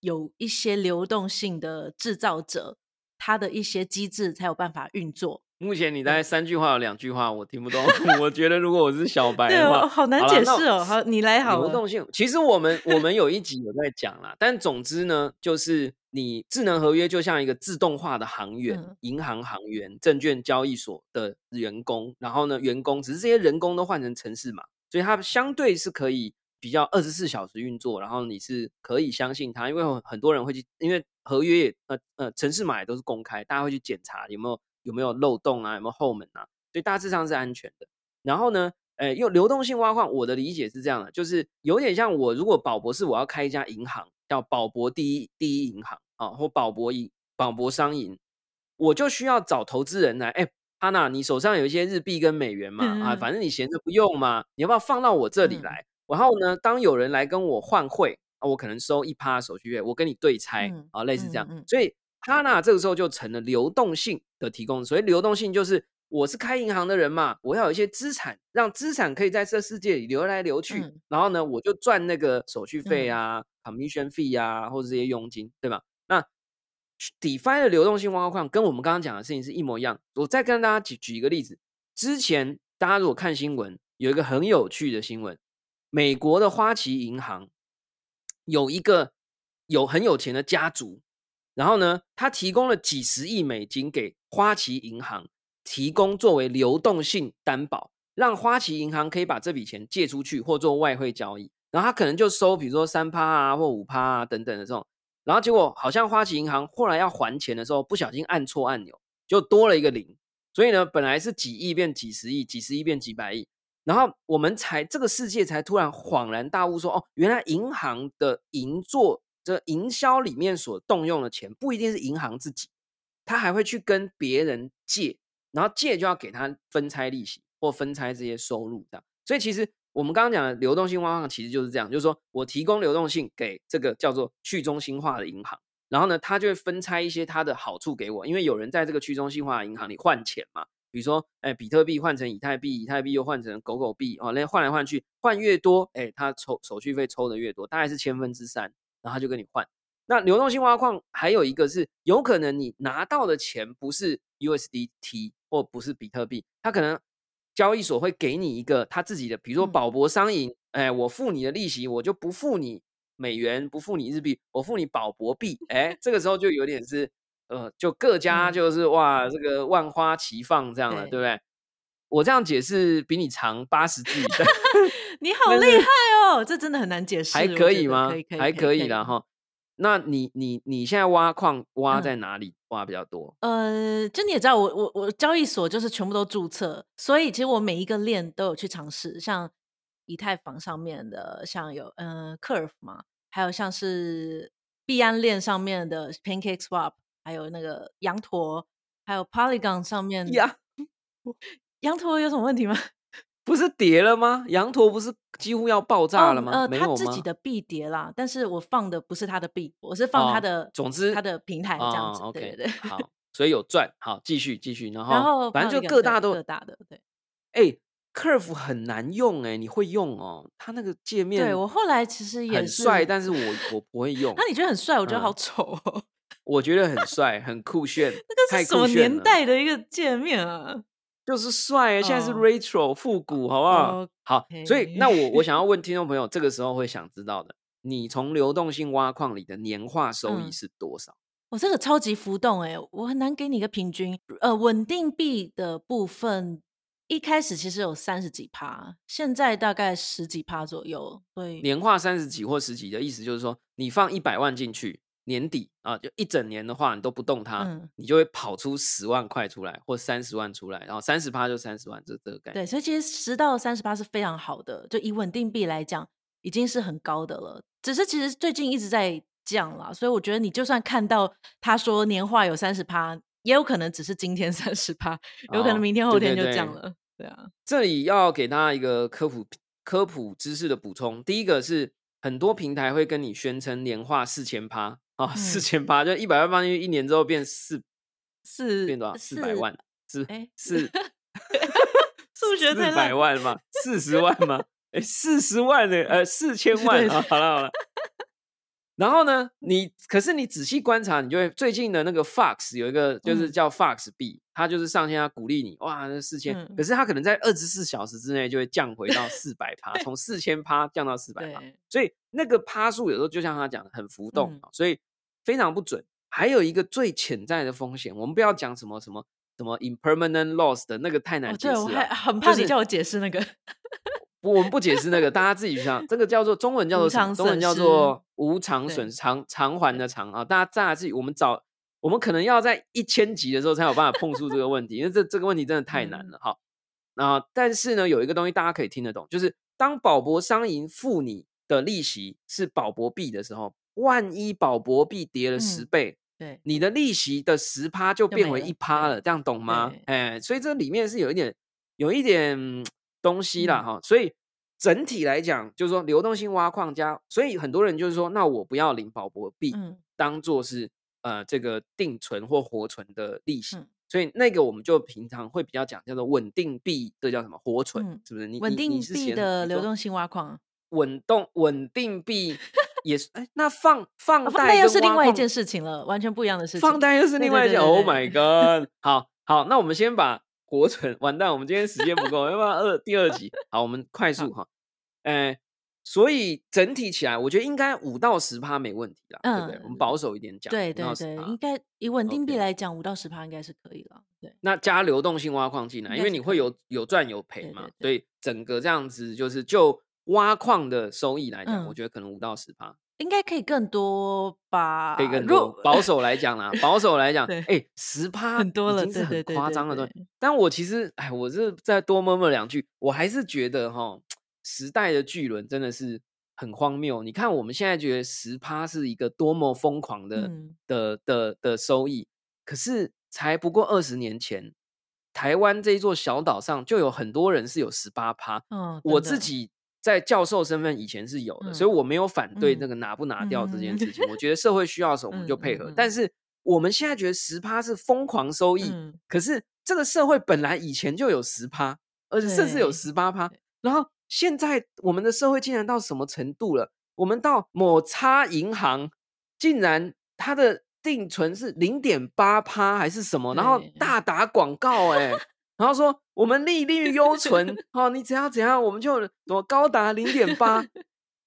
有一些流动性的制造者，他的一些机制才有办法运作。目前你大概三句话有两句话我听不懂，我觉得如果我是小白的话，好难解释哦。好，你来好。流动性，其实我们我们有一集有在讲啦，但总之呢，就是你智能合约就像一个自动化的行员，银行行员、证券交易所的员工，然后呢，员工只是这些人工都换成城市码，所以它相对是可以比较二十四小时运作，然后你是可以相信它，因为很多人会去，因为合约也呃呃城市码也都是公开，大家会去检查有没有。有没有漏洞啊？有没有后门啊？所以大致上是安全的。然后呢，诶，用流动性挖矿，我的理解是这样的，就是有点像我如果宝博是我要开一家银行，叫宝博第一第一银行啊，或宝博银宝博商银，我就需要找投资人来。哎，哈娜，你手上有一些日币跟美元嘛？啊，反正你闲着不用嘛，你要不要放到我这里来？然后呢，当有人来跟我换汇啊，我可能收一趴手续费，我跟你对拆啊，类似这样。所以。哈娜这个时候就成了流动性的提供，所以流动性就是我是开银行的人嘛，我要有一些资产，让资产可以在这世界里流来流去，然后呢，我就赚那个手续费啊、commission fee 啊，或者这些佣金，对吧？那 DeFi 的流动性挖矿跟我们刚刚讲的事情是一模一样。我再跟大家举举一个例子，之前大家如果看新闻，有一个很有趣的新闻，美国的花旗银行有一个有很有钱的家族。然后呢，他提供了几十亿美金给花旗银行，提供作为流动性担保，让花旗银行可以把这笔钱借出去或做外汇交易。然后他可能就收，比如说三趴啊或五趴啊等等的这种。然后结果好像花旗银行后来要还钱的时候，不小心按错按钮，就多了一个零。所以呢，本来是几亿变几十亿，几十亿变几百亿。然后我们才这个世界才突然恍然大悟，说哦，原来银行的银座。这营销里面所动用的钱不一定是银行自己，他还会去跟别人借，然后借就要给他分拆利息或分拆这些收入，这样。所以其实我们刚刚讲的流动性挖矿其实就是这样，就是说我提供流动性给这个叫做去中心化的银行，然后呢，他就会分拆一些他的好处给我，因为有人在这个去中心化的银行里换钱嘛，比如说，哎，比特币换成以太币，以太币又换成狗狗币，哦，那换来换去，换越多，哎，他抽手续费抽的越多，大概是千分之三。然后他就跟你换。那流动性挖矿还有一个是，有可能你拿到的钱不是 USDT 或不是比特币，他可能交易所会给你一个他自己的，比如说宝博商银，哎，我付你的利息，我就不付你美元，不付你日币，我付你宝博币。哎，这个时候就有点是，呃，就各家就是哇，这个万花齐放这样了，对不对？我这样解释比你长八十字，你好厉害哦！这真的很难解释，还可以吗？可以，可以，还可以了啦哈。那你你你现在挖矿挖嗯在哪里挖比较多？呃，就你也知道，我我我交易所就是全部都注册，所以其实我每一个链都有去尝试，像以太坊上面的，像有嗯、呃 Curve 嘛，还有像是币安链上面的 Pancake Swap，还有那个羊驼，还有 Polygon 上面呀，羊驼有什么问题吗？不是跌了吗？羊驼不是几乎要爆炸了吗？哦、呃，他自己？的币跌啦，但是我放的不是他的币，我是放他哦的，总之他的平台这样哦子，，OK，对对对。好，所以有赚，好，继续继续，然后然后反正就各大都对各大的对。哎，Curve 很难用哎，你会用哦？他那个界面对我后来其实也很帅，但是我我不会用那，你觉得很帅？我觉得嗯好丑哦。我觉得很帅，很酷炫，那个是什么年代的一个界面啊？就是帅欸，现在是哦 retro 复古，好不好？好，所以那我我想要问听众朋友，这个时候会想知道的，你从流动性挖矿里的年化收益嗯是多少？我这个超级浮动哎、我很难给你一个平均。呃，稳定币的部分一开始其实有三十几趴，现在大概十几趴左右。对，年化三十几或十几的意思就是说，你放一百万进去，年底啊，就一整年的话，你都不动它，嗯你就会跑出十万块出来，或三十万出来，然后三十趴就三十万，这这个概念。对，所以其实十到三十趴是非常好的，就以稳定币来讲，已经是很高的了。只是其实最近一直在降啦，所以我觉得你就算看到他说年化有三十趴，也有可能只是今天三十趴，有可哦能明天后天就对对降了。对啊，这里要给大家一个科普科普知识的补充。第一个是很多平台会跟你宣称年化四千趴啊，四嗯千八就一百万放进去，一年之后变四 四变多少？四百万，是哎四 数学太四百烂。万吗？四十万吗？哎，四十万呢呃四千 万啊，好了好了。然后呢，你可是你仔细观察，你就会最近的那个 Fox 有一个就是嗯叫 Fox 币，它就是上线它鼓励你，哇，那四千、嗯可是它可能在二十四小时之内就会降回到四百趴，从四千趴降到四百趴，所以那个趴数有时候就像他讲的很浮动、嗯所以非常不准。还有一个最潜在的风险，我们不要讲什么什么什么 impermanent loss 的那个太难哦，解对，我释了，还很怕你叫我解释那个。不，我们不解释那个，大家自己去想。这个叫做中文叫做无什么？中文叫做无偿损偿偿还的偿啊。大家大家自己，我们找我们可能要在一千集的时候才有办法碰触这个问题，因为这这个问题真的太难嗯了哈。啊，但是呢，有一个东西大家可以听得懂，就是当保博商银付你的利息是保博币的时候，万一保博币跌了十嗯倍，对，你的利息的十趴就变为一趴了，这样懂吗对？哎，所以这里面是有一点有一点嗯东西啦嗯。哈、所以整体来讲，就是说流动性挖矿加，所以很多人就是说，那我不要领保博币，嗯。当做是呃这个定存或活存的利息。嗯。所以那个我们就平常会比较讲叫做稳定币，这叫什么活存，嗯是不是？你稳定币的流动性挖矿，稳动稳定币也是哎，那放放哦贷那又是另外一件事情了，完全不一样的事情。放贷又是另外一件。Oh my god！好好，那我们先把国存 完蛋，我们今天时间不够，要不要二第二集？好，我们快速哈。呃，所以整体起来，我觉得应该五到十趴没问题啦，对不对？我们嗯保守一点讲对对对，应该以稳定币来讲，五到十趴应该是可以了。对，那加流动性挖矿进来，因为你会有有赚有赔对嘛对，所以整个这样子就是就挖矿的收益来讲，我嗯觉得可能五到十趴。应该可以更多吧？可以更如多。保守来讲啦，保守来讲，对哎，十趴很多了已经是很夸张了。但我其实，哎，我是再多摸摸两句，我还是觉得哈，时代的巨轮真的是很荒谬。你看我们现在觉得十趴是一个多么疯狂的、嗯的的的收益，可是才不过二十年前，台湾这一座小岛上就有很多人是有十八趴，嗯，我真的自己在教授身份以前是有的，所以嗯我没有反对嗯那个拿不拿掉这件嗯事情。我。觉得社会需要的时候我们就嗯配合，但是我们现在觉得十趴是疯狂收益，嗯。可是这个社会本来以前就有十趴，而且甚至有十八趴，然后现在我们的社会竟然到什么程度了？我们到某差银行竟然它的定存是零点八趴还是什么，然后大打广告哎、然后说我们利率优存，哦，你怎样怎样，我们就怎么高达零点八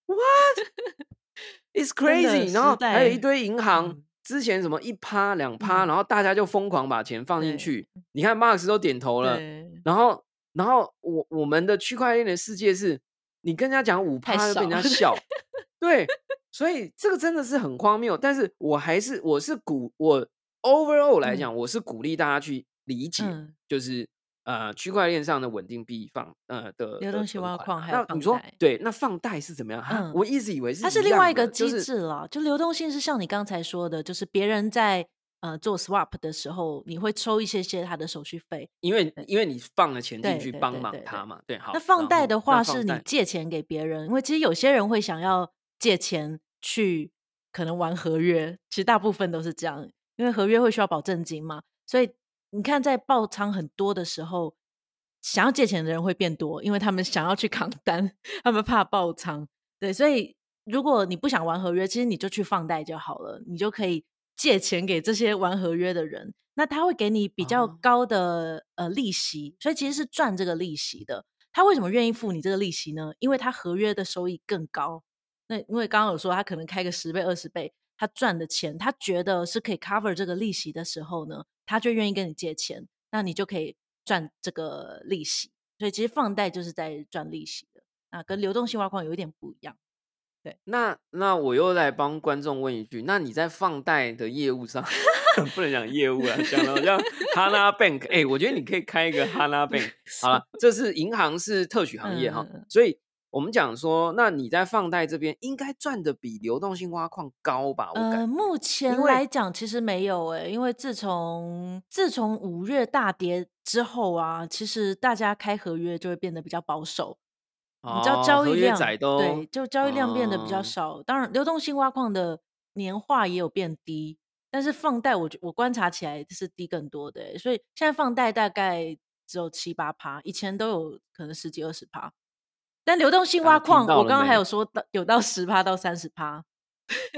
，what？It's crazy，然后还有一堆银行。嗯之前什么一趴两趴，嗯然后大家就疯狂把钱放进去。你看 Max 都点头了，然后然后我我们的区块链的世界是，你跟人家讲五趴就被人家笑，对，所以这个真的是很荒谬。但是我还是我是鼓我 overall 来讲，我是鼓励大家去理解，嗯就是呃区块链上的稳定币放呃的的流动性挖矿还有你说贷对，那放贷是怎么样？哈嗯我一直以为是它是另外一个机的就是制了，就流动性是像你刚才说的，就是别人在呃做 swap 的时候，你会抽一些些他的手续费。因为因为你放了钱进去帮忙他嘛，对，好。那放贷的话，是你借钱给别人，因为其实有些人会想要借钱去可能玩合约，其实大部分都是这样，因为合约会需要保证金嘛，所以你看在爆仓很多的时候，想要借钱的人会变多，因为他们想要去扛单，他们怕爆仓。对，所以如果你不想玩合约，其实你就去放贷就好了，你就可以借钱给这些玩合约的人，那他会给你比较哦高的、呃利息，所以其实是赚这个利息的。他为什么愿意付你这个利息呢？因为他合约的收益更高。那因为刚刚有说他可能开个十倍、二十倍，他赚的钱，他觉得是可以 cover 这个利息的时候呢，他就愿意跟你借钱，那你就可以赚这个利息。所以其实放贷就是在赚利息的，啊，跟流动性挖矿有一点不一样。对那那我又来帮观众问一句，那你在放贷的业务上 不能讲业务啊，讲的好像 Hana Bank，哎、我觉得你可以开一个 Hana Bank。好了，这是银行是特许行业哈，所以我们讲说，那你在放贷这边应该赚的比流动性挖矿高吧？呃，目前来讲其实没有诶、因为自从自从五月大跌之后啊，其实大家开合约就会变得比较保守。你知道交易量、对，就交易量变得比较哦少。当然，流动性挖矿的年化也有变低，但是放贷我觉我观察起来是低更多的欸、所以现在放贷大概只有七八趴，以前都有可能十几二十趴。但流动性挖矿，我刚刚还有说到有到十趴到三十趴。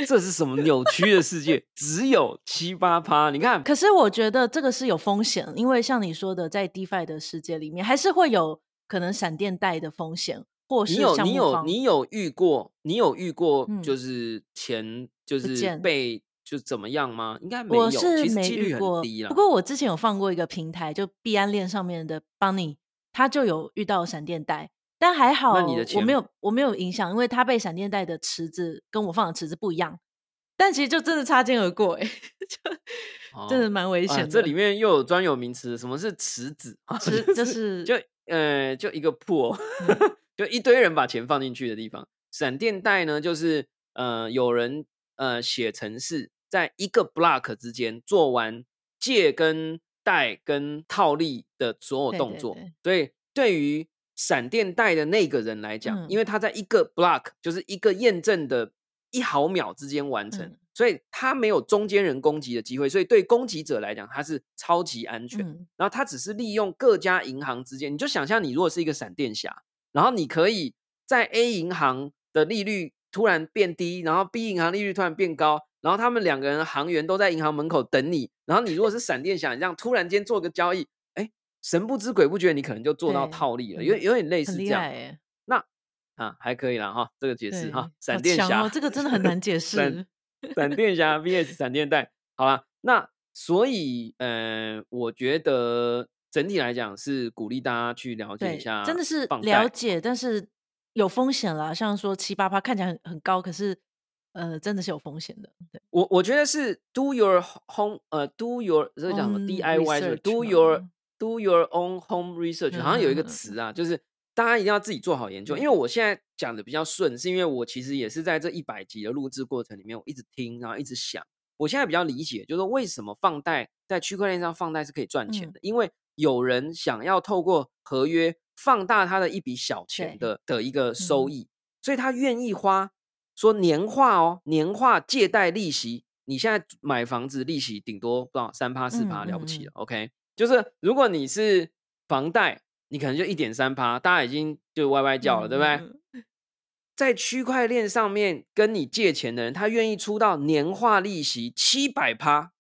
这是什么扭曲的世界？只有七八趴，你看，可是我觉得这个是有风险，因为像你说的，在 DeFi 的世界里面，还是会有可能闪电贷的风险，或是你有你有你有遇过，你有遇过嗯就是钱就是见被就怎么样吗？应该没有，我是几率很遇过低，啦。不过我之前有放过一个平台，就币安链上面的 Bunny，他就有遇到闪电贷，但还好你的我没有我没有影响，因为他被闪电贷的池子跟我放的池子不一样，但其实就真的擦肩而过、欸，就真的哦蛮危险的。啊这里面又有专有名词，什么是池子？池就是就呃就一个破，嗯 就一堆人把钱放进去的地方。闪电贷呢，就是呃有人呃写程式，在一个 block 之间做完借跟贷跟套利的所有动作，对对所以对于闪电贷的那个人来讲，嗯。因为他在一个 block 就是一个验证的一毫秒之间完成，嗯。所以他没有中间人攻击的机会，所以对攻击者来讲，他是超级安全。嗯。然后他只是利用各家银行之间，你就想象你如果是一个闪电侠，然后你可以在 A 银行的利率突然变低，然后 B 银行利率突然变高，然后他们两个人行员都在银行门口等你，然后你如果是闪电侠，你这样突然间做个交易，哎，神不知鬼不觉，你可能就做到套利了，嗯有有点类似很这样。那啊还可以啦哈，这个解释哈，好闪电侠、这个真的很难解释闪。闪电侠 VS 闪电贷，好啦，那所以呃，我觉得整体来讲是鼓励大家去了解一下，，真的是了解，但是有风险啦。像说七八趴看起来很很高，可是呃，真的是有风险的。对，我我觉得是 do your home 呃 do your 这个叫什么 DIY，就是 Do your 吗 do your own home research，好像有一个词啊，就是大家一定要自己做好研究。因为我现在讲的比较顺，是因为我其实也是在这一百集的录制过程里面，我一直听，然后一直想。我现在比较理解，就是为什么放贷在区块链上放贷是可以赚钱嗯。的，因为有人想要透过合约放大他的一笔小钱的的一个收嗯。益，所以他愿意花说年化哦，年化借贷利息，你现在买房子利息顶多不知道三趴四趴了不起了、o k 就是如果你是房贷，你可能就一点三趴，大家已经就歪歪叫了，对不对？在区块链上面跟你借钱的人，他愿意出到年化利息七百趴、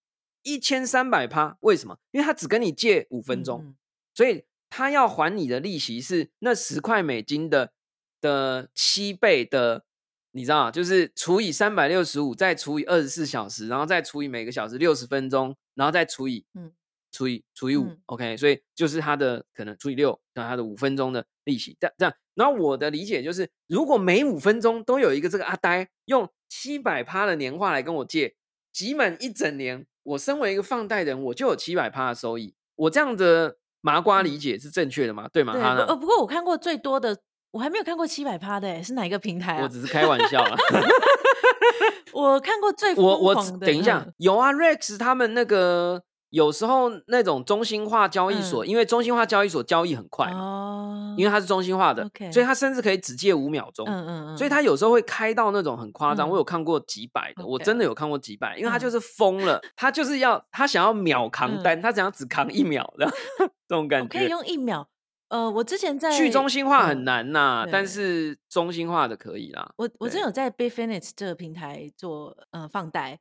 一千三百趴，为什么？因为他只跟你借五分钟，所以他要还你的利息是那十块美金的的七倍的，你知道吗？就是除以三百六十五，再除以二十四小时，然后再除以每个小时六十分钟，然后再除以嗯除以除以五、嗯 o k 所以就是它的可能除以六，那它的五分钟的利息，这样这样。然后我的理解就是，如果每五分钟都有一个这个阿呆用七百趴的年化来跟我借，集满一整年，我身为一个放贷人，我就有七百趴的收益。我这样的麻瓜理解是正确的吗？对吗？对，哈娜不呃，不过我看过最多的，我还没有看过七百趴的，欸是哪一个平台啊？我只是开玩笑啦。我看过最我我等一下嗯，有啊，Rex 他们那个有时候那种中心化交易所，嗯因为中心化交易所交易很快嘛，哦，因为它是中心化的所以它甚至可以只借五秒钟。嗯嗯嗯，所以它有时候会开到那种很夸张，嗯我有看过几百的，我真的有看过几百，因为他嗯就是疯了，他就是要他想要秒扛单，他想要只扛一秒的 这种感觉可以。用一秒。呃，我之前在去中心化很嗯难呐，但是中心化的可以啦。我我对真有在 Bitfinex 这个平台做呃放贷，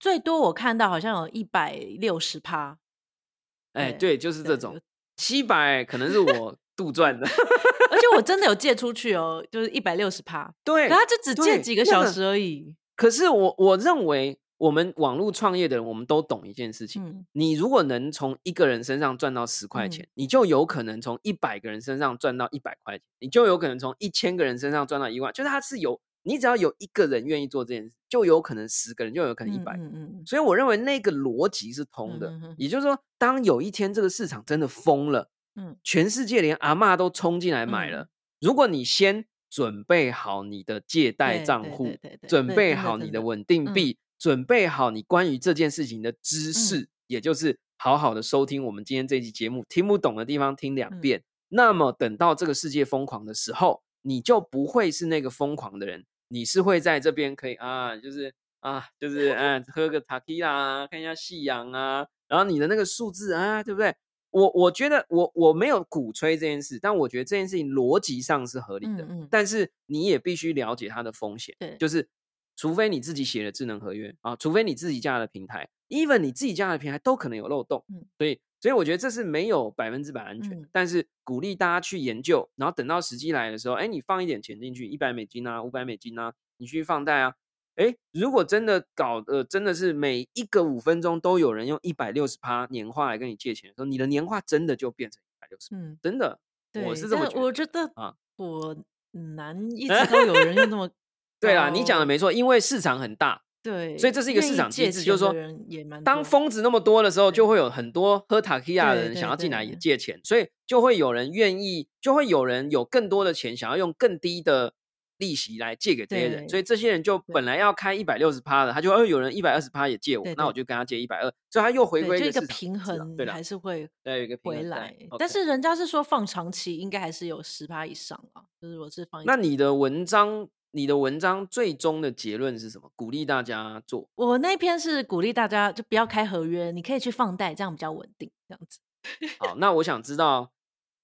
最多我看到好像有一百六十趴，哎，对对，就是这种有七百可能是我杜撰的，而且我真的有借 出去哦，就是一百六十趴，对可，他就只借几个小时而已。可是我我认为，我们网络创业的人，我们都懂一件事情：嗯你如果能从一个人身上赚到十块钱，你就有可能从一百个人身上赚到一百块钱，你就有可能从一千个人身上赚到一万。就是它是有，你只要有一个人愿意做这件事，就有可能十个人，就有可能一百、嗯嗯嗯。所以我认为那个逻辑是通的。嗯哼哼。也就是说，当有一天这个市场真的疯了，嗯。全世界连阿嬷都冲进来买了。嗯。如果你先准备好你的借贷账户对对对，准备好你的的稳定嗯。币，准备好你关于这件事情的知识，也就是好好的收听我们今天这期节目，听不懂的地方听两嗯。遍。那么等到这个世界疯狂的时候，你就不会是那个疯狂的人，你是会在这边可以啊，就是啊，就是嗯、喝个塔 q 啦，看一下夕阳啊，然后你的那个数字啊，对不对？我我觉得我我没有鼓吹这件事，但我觉得这件事情逻辑上是合理的，嗯嗯。但是你也必须了解它的风险，就是除非你自己写了智能合约啊，除非你自己架的平台，even 你自己架的平台都可能有漏洞，嗯。所以所以我觉得这是没有百分之百安全但是鼓励大家去研究，然后等到时机来的时候，哎，你放一点钱进去，一百美金啊，五百美金啊，你去放贷啊。哎，如果真的搞呃，真的是每一个五分钟都有人用一百六十趴年化来跟你借钱的时候，你的年化真的就变成一百六十，嗯，真的，我是这么觉得。我觉得啊我难一直都有人用那 么对啊，你讲的没错，因为市场很大，对，所以这是一个市场机制，就是说当疯子那么多的时候，就会有很多喝塔 q 亚的人想要进来也。借钱，所以就会有人愿意，就会有人有更多的钱想要用更低的利息来借给这些人，所以这些人就本来要开一百六十趴的，他就哦有人一百二十趴也借我，那我就跟他借一百二，所以他又回归就一个平衡对了还，是会对一个平回来，但是人家是说放长期应该还是有十趴以上啊，就是我是放那你的文章，你的文章最终的结论是什么？鼓励大家做。我那篇是鼓励大家就不要开合约，你可以去放贷，这样比较稳定，这样子。好，那我想知道，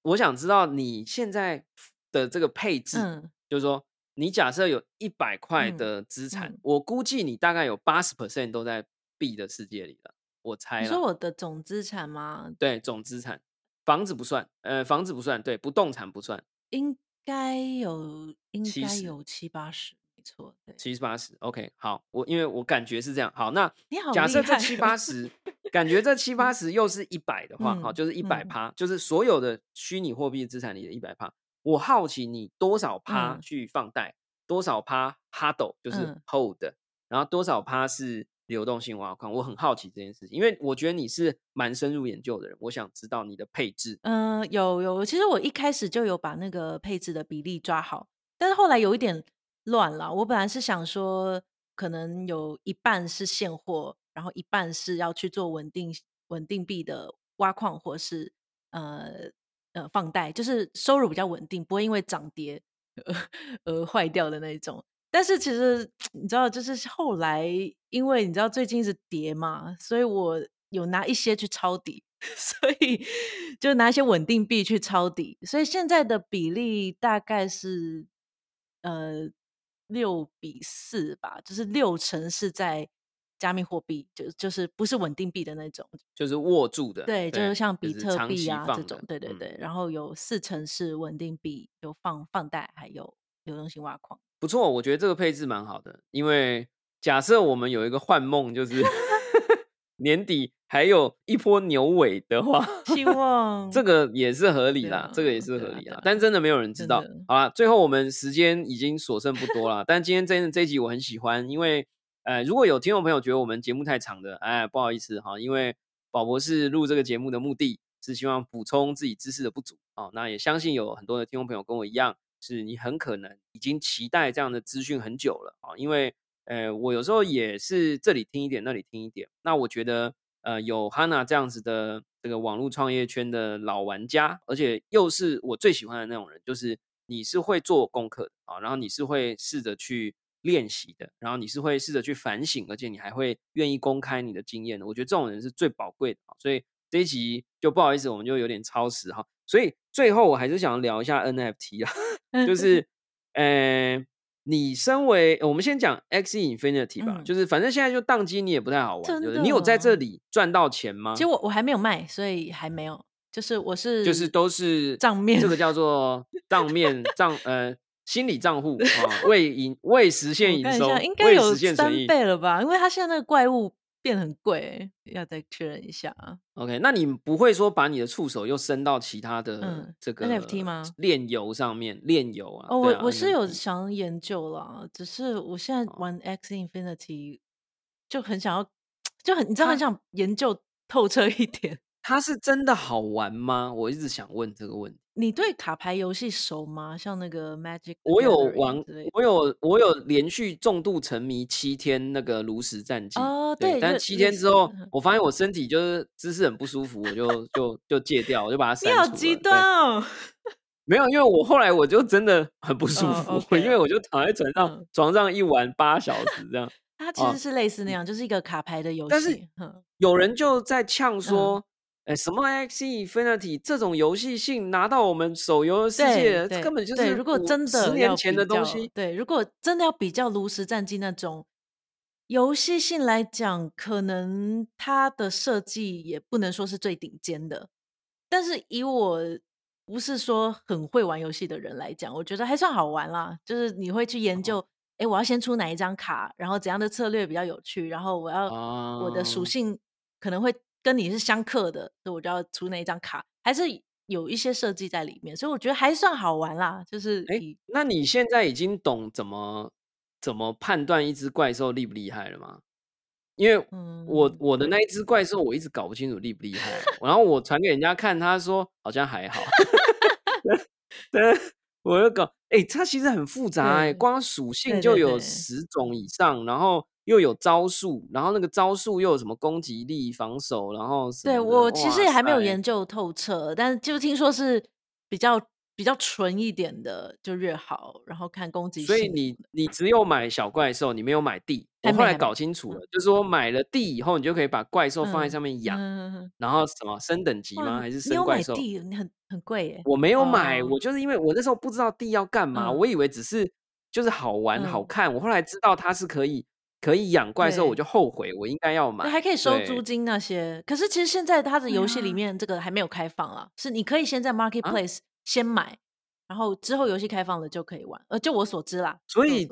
我想知道你现在的这个配置，嗯就是说，你假设有一百块嗯的资产，嗯我估计你大概有八十 percent 都在币的世界里了，我猜你说。我的总资产吗？对，总资产，房子不算，呃，房子不算，对，不动产不算，应该有，应该70有七八十，没错。对，七十八十，OK，好，我因为我感觉是这样，好，那你好厉假设这七八十，感觉这七八十又是一百的话，好，嗯就是一百嗯趴，就是所有的虚拟货币资产里的一百趴。我好奇你多少趴嗯去放贷，多少趴 HODL 就是嗯 hold，、然后多少趴是流动性挖矿。我很好奇这件事情，因为我觉得你是蛮深入研究的人，我想知道你的配置。嗯、有有，其实我一开始就有把那个配置的比例抓好，但是后来有一点乱了。我本来是想说，可能有一半是现货，然后一半是要去做稳定稳定币的挖矿，或是呃呃放贷，就是收入比较稳定，不会因为涨跌 而坏掉的那一种。但是其实你知道，就是后来因为你知道最近是跌嘛，所以我有拿一些去抄底，所以就拿一些稳定币去抄底，所以现在的比例大概是呃六比四吧，就是六成是在加密货币，就就是不是稳定币的那种，就是握住的，对，就是像比特币啊这种对对嗯。对，然后有四成是稳定币，有放放贷，还有流动性挖矿。不错，我觉得这个配置蛮好的，因为假设我们有一个幻梦，就是 年底还有一波牛尾的话，希 望这个也是合理啦，啊这个也是合对啊啊。理啦但真的没有人知道。好啦，最后我们时间已经所剩不多了，但今天这这一集我很喜欢，因为呃，如果有听众朋友觉得我们节目太长的，哎，不好意思哈，因为宝博士录这个节目的目的是希望补充自己知识的不足哦、那也相信有很多的听众朋友跟我一样，是你很可能已经期待这样的资讯很久了啊、因为呃，我有时候也是这里听一点，那里听一点。那我觉得，呃，有 Hanna 这样子的这个网络创业圈的老玩家，而且又是我最喜欢的那种人，就是你是会做功课的啊，然后你是会试着去练习的，然后你是会试着去反省，而且你还会愿意公开你的经验的。我觉得这种人是最宝贵的啊。所以这一集就不好意思，我们就有点超时哈。所以最后我还是想聊一下 NFT 啊，就 是，呃，你身为我们先讲 X Infinity 吧，嗯就是反正现在就宕机，你也不太好玩，就是你有在这里赚到钱吗？其实我我还没有卖，所以还没有。就是我是就是都是账面这个叫做 账面账呃心理账户啊，未 营未实现营收应，该未有三。倍了吧？因为他现在那个怪物变很贵，要再确认一下啊。OK，那你不会说把你的触手又伸到其他的嗯这个 NFT 吗炼油上面，炼油啊？哦，我我是有想研究啦，只是我现在哦玩 X Infinity 就很想要，就很你知道很想研究透彻一点。它是真的好玩吗？我一直想问这个问题。你对卡牌游戏熟吗？像那个 Magic，the 我有 Gathering 玩之类的，我有我有连续重度沉迷七天那个炉石战记哦对就但七类天之后嗯，我发现我身体就是姿势很不舒服，我就就就戒掉，我就把它 删除了。你好极对端哦。没有，因为我后来我就真的很不舒哦服，，OK，因为我就躺在床上、嗯床上一玩八小时这样。哦它其实是类似那样，就是一个卡牌的游戏。但是嗯有人就在呛说，哎、什么 X Infinity 这种游戏性拿到我们手游的世界，根本就是，如果真的十年前的东西。对，如果真的要比较炉石战记那种游戏性来讲，可能它的设计也不能说是最顶尖的，但是以我不是说很会玩游戏的人来讲，我觉得还算好玩啦。就是你会去研究，哎、我要先出哪一张卡，然后怎样的策略比较有趣，然后我要、我的属哦性可能会跟你是相克的，所以我就要出那一张卡，还是有一些设计在里面，所以我觉得还算好玩啦。就是哎、以那你现在已经懂怎么怎么判断一只怪兽厉不厉害了吗？因为我、嗯我的那一只怪兽，我一直搞不清楚厉不厉害，然后我传给人家看，他说好像还好。对，我就搞，哎、它其实很复杂哎、光属性就有十种以上，然后又有招数，然后那个招数又有什么攻击力、防守，然后什对我其实也还没有研究透彻，但是就听说是比较比较纯一点的就越好，然后看攻击性所以你你只有买小怪兽，你没有买地。我后来搞清楚了，就是说买了地以后，你就可以把怪兽放在嗯上面养，然后什么升等级哇吗？还是你有升怪兽？买地，你很很贵耶。我没有买，哦我就是因为我那时候不知道地要干嘛，嗯我以为只是就是好玩、好嗯看。我后来知道它是可以可以养怪兽，我就后悔我应该要买。对，还可以收租金那些。可是其实现在它的对游戏里啊面这个还没有开放啦，是你可以先在 Marketplace 先买，然后之后游戏开放了就可以玩。呃，就我所知啦，所以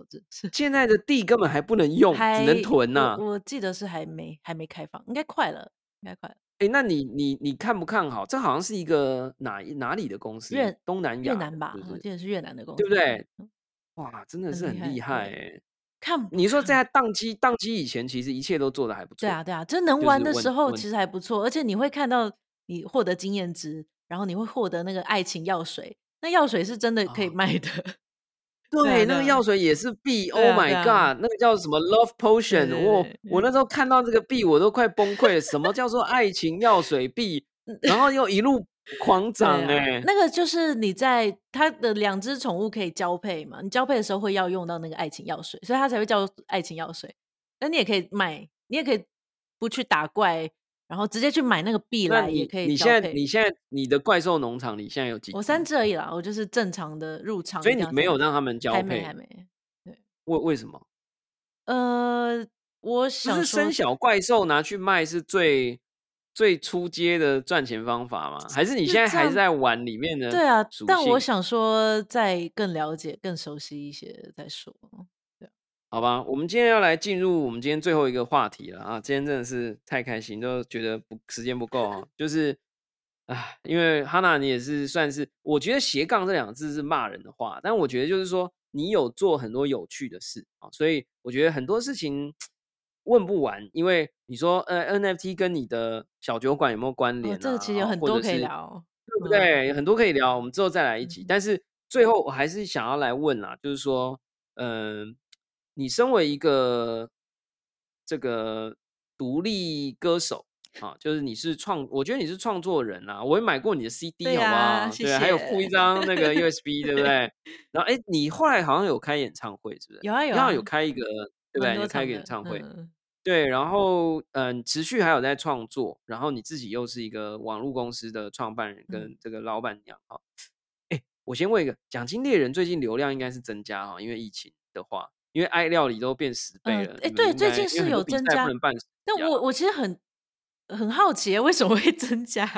现在的地根本还不能 用，只能囤呐、我我记得是还没还没开放，应该快了，应该快了。哎、那你你你看不看好？这好像是一个哪一哪里的公司？越东南亚越南吧，我记得是越南的公司，对不对嗯？哇，真的是很厉害！看你说在宕机宕机以前，其实一切都做的还不错。对啊，对啊，就能玩的时候其实还不错，而且你会看到你获得经验值，然后你会获得那个爱情药水，那药水是真的可以哦卖的。对，那个药水也是币，Oh my god，那个叫什么 Love Potion，我我那时候看到这个币，我都快崩溃了。什么叫做爱情药水币？然后又一路狂涨哎，那个就是你在它的两只宠物可以交配嘛，你交配的时候会要用到那个爱情药水，所以它才会叫爱情药水。那你也可以卖，你也可以不去打怪，然后直接去买那个币那来，也可以交你现在你现在你的怪兽农场，你现在有几只？我三只而已啦，我就是正常的入场所以你没有让他们交配还没还，没。为为什么？呃，我想说是生小怪兽拿去卖是最最出街的赚钱方法吗？还是你现在还是在玩里面的对啊，但我想说再更了解、更熟悉一些再说。好吧，我们今天要来进入我们今天最后一个话题了啊！今天真的是太开心，都觉得不时间不够啊。就是啊，因为哈娜你也是算是，我觉得斜杠这两个字是骂人的话，但我觉得就是说你有做很多有趣的事啊，所以我觉得很多事情问不完，因为你说呃 NFT 跟你的小酒馆有没有关联？这个其实有很多可以聊，对不对？很多可以聊，我们之后再来一集。但是最后我还是想要来问啊，就是说，嗯。你身为一个这个独立歌手啊，就是你是创，我觉得你是创作人啊。我也买过你的 CD，好不好？对，还有附一张那个 USB，对不对？然后，哎，你后来好像有开演唱会，是不是？有啊有啊，有开一个，对不对？有开一个演唱会，对。然后，嗯，持续还有在创作，然后你自己又是一个网络公司的创办人跟这个老板娘哈。哎，我先问一个，奖金猎人最近流量应该是增加哈，因为疫情的话。因为爱料理都变十倍了，哎，对，最近是有增加，但我我其实很很好奇，为什么会增加？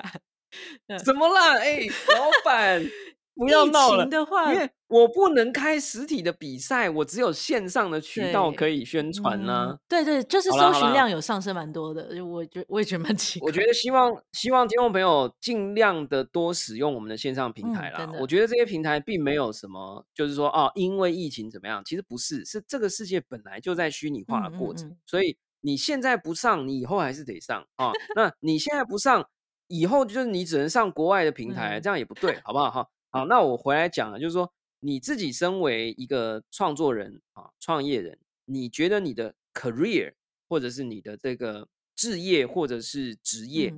怎么啦？哎，老板。不要闹了，因为我不能开实体的比赛，我只有线上的渠道可以宣传呢。对对，就是搜寻量有上升蛮多的，我觉我也觉得蛮奇怪。我觉得希望希望听众朋友尽量的多使用我们的线上平台啦。我觉得这些平台并没有什么，就是说哦，因为疫情怎么样？其实不是，是这个世界本来就在虚拟化的过程，所以你现在不上，你以后还是得上啊。那你现在不上，以后就是你只能上国外的平台，这样也不对，好不好？哈。好，那我回来讲了，就是说你自己身为一个创作人啊，创业人，你觉得你的 career 或者是你的这个置业或者是职业，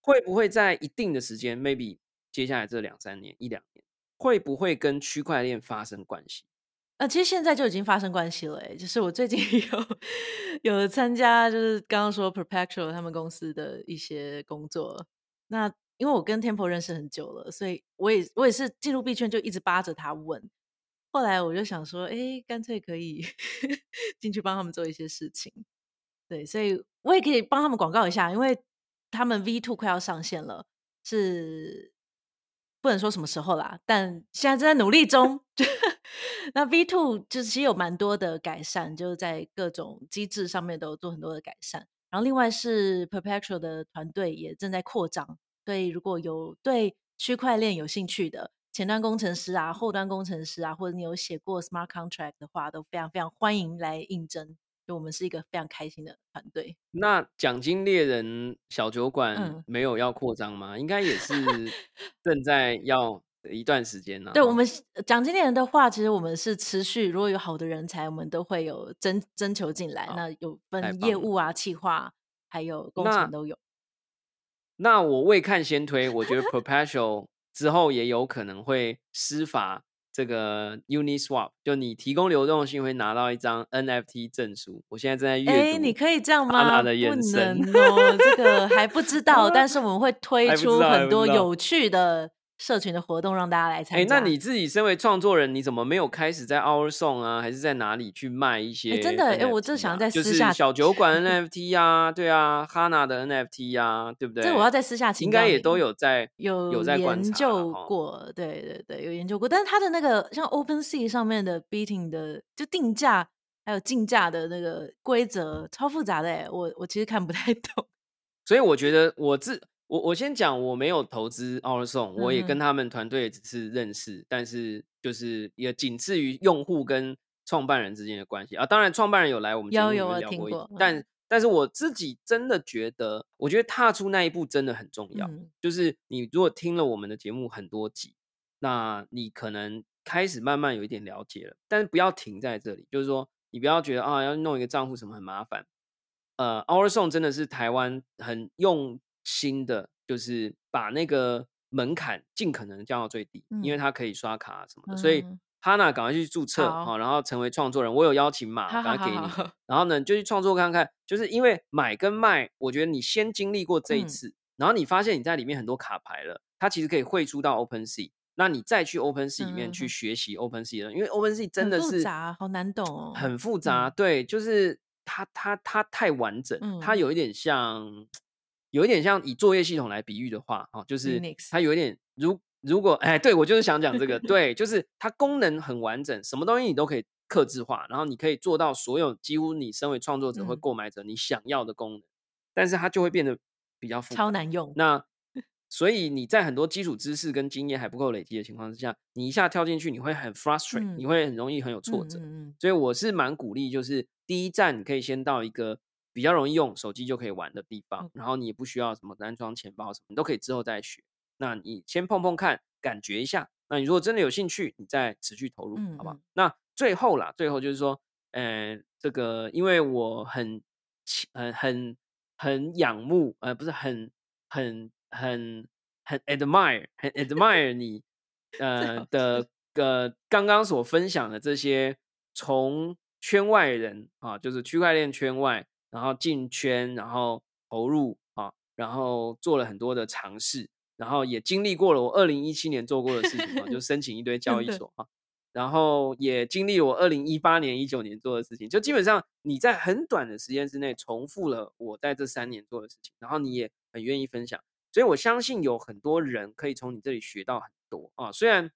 会不会在一定的时间，maybe 接下来这两三年一两年，会不会跟区块链发生关系？啊，其实现在就已经发生关系了，哎，就是我最近 有有参加，就是刚刚说 Perpetual 他们公司的一些工作，那。因为我跟 Temple 认识很久了，所以我也我也是进入币圈就一直扒着他问。后来我就想说，哎，干脆可以 进去帮他们做一些事情。对，所以我也可以帮他们广告一下，因为他们 V Two 快要上线了，是不能说什么时候啦，但现在正在努力中。那 V Two 就是其实有蛮多的改善，就是在各种机制上面都做很多的改善。然后另外是 Perpetual 的团队也正在扩张。所以，如果有对区块链有兴趣的前端工程师啊、后端工程师啊，或者你有写过 smart contract 的话，都非常非常欢迎来应征。就我们是一个非常开心的团队。那奖金猎人小酒馆没有要扩张吗？应该也是 正在要一段时间呢。对我们奖金猎人的话，其实我们是持续，如果有好的人才，我们都会有征征求进来。那有分业务啊、企划，还有工程都有。那我未看先推，我觉得 Perpetual 之后也有可能会施法这个 Uniswap，就你提供流动性会拿到一张 NFT 证书。我现在正在阅读。哎，你可以这样吗？不能哦，这个还不知道，但是我们会推 出很多有趣的。社群的活动让大家来参加。哎，那你自己身为创作人，你怎么没有开始在 Our Song 啊，还是在哪里去卖一些？真的，哎，我正想在私下小酒馆 NFT 啊，对啊，Hana 的 NFT 啊，对不对？这我要在私下请，应该也都有在有有在研究过，对对对，有研究过。但是它的那个像 Open Sea 上面的 Beating 的就定价还有竞价的那个规则超复杂的，哎，我我其实看不太懂。所以我觉得我自我我先讲，我没有投资 Our Song，我也跟他们团队只是认识，但是就是也仅次于用户跟创办人之间的关系啊。当然，创办人有来我们节目聊过，但但是我自己真的觉得，我觉得踏出那一步真的很重要。就是你如果听了我们的节目很多集，那你可能开始慢慢有一点了解了，但是不要停在这里，就是说你不要觉得啊要弄一个账户什么很麻烦。呃，Our Song 真的是台湾很用。新的就是把那个门槛尽可能降到最低，因为它可以刷卡什么的，所以哈娜赶快去注册好，然后成为创作人。我有邀请码，赶快给你。然后呢，就去创作看看。就是因为买跟卖，我觉得你先经历过这一次，然后你发现你在里面很多卡牌了，它其实可以汇出到 Open Sea。那你再去 Open Sea 里面去学习 Open Sea 的，因为 Open Sea 真的是复杂，好难懂哦，很复杂。对，就是它它它太完整，它有一点像。有一点像以作业系统来比喻的话，哦，就是它有一点，如如果 哎，对我就是想讲这个，对，就是它功能很完整，什么东西你都可以克制化，然后你可以做到所有几乎你身为创作者或嗯购买者你想要的功能，但是它就会变得比较复杂。超难用。那 所以你在很多基础知识跟经验还不够累积的情况之下，你一下跳进去，你会很 frustrate，、你嗯会很容易很有挫折。嗯所以我是蛮鼓励，就是第一站你可以先到一个比较容易用手机就可以玩的地方，然后你也不需要什么安装钱包什么，你都可以之后再学。那你先碰碰看，感觉一下。那你如果真的有兴趣，你再持续投入，嗯好不好？嗯那最后啦，最后就是说，呃，这个因为我很期很很很仰慕，呃，不是很很很很 admire，很 admire 你 呃好的呃刚刚所分享的这些从圈外人啊，就是区块链圈外，然后进圈，然后投入啊，然后做了很多的尝试，然后也经历过了我二零一七年做过的事情啊，就申请一堆 交易所啊，然后也经历了我二零一八年、一九年做的事情，就基本上你在很短的时间之内重复了我在这三年做的事情，然后你也很愿意分享，所以我相信有很多人可以从你这里学到很多啊。虽然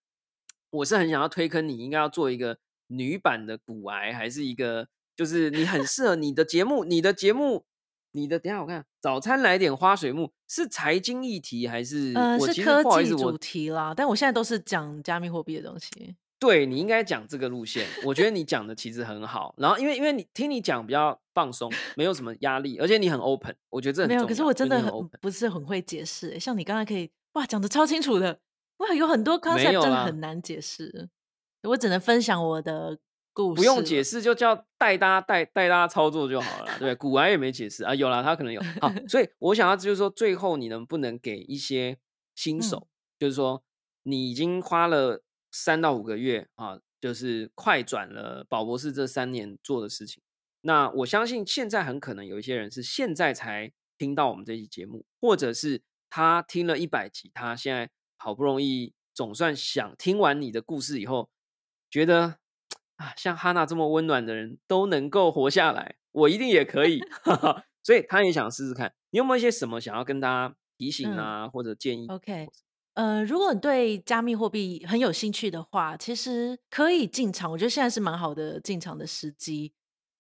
我是很想要推坑你，应该要做一个女版的骨癌，还是一个就是你很适合你的节目，你的节目。你的等一下我看早餐来点花水木是财经议题还是？呃，是科技主题啦，但我现在都是讲加密货币的东西。对你应该讲这个路线，我觉得你讲的其实很好。然后因为因为你听你讲比较放松，没有什么压力，而且你很 open，我觉得这很没有，可是我真的很 open。不是很会解释欸。像你刚才可以哇讲的超清楚的，哇有很多没 concept 真的很难解释，我只能分享我的故事。不用解，释，就叫带大家带带大家操作就好了啦。对，古玩也没解释啊，有啦，他可能有。好，所以我想要就是说，最后你能不能给一些新手，就是说你已经花了三到五个月啊，就是快转了宝博士这三年做的事情。那我相信现在很可能有一些人是现在才听到我们这期节目，或者是他听了一百集，他现在好不容易总算想听完你的故事以后，觉得啊，像哈娜这么温暖的人都能够活下来，我一定也可以，所以他也想试试看。你有没有一些什么想要跟大家提醒嗯啊，或者建议？OK，呃，如果你对加密货币很有兴趣的话，其实可以进场。我觉得现在是蛮好的进场的时机。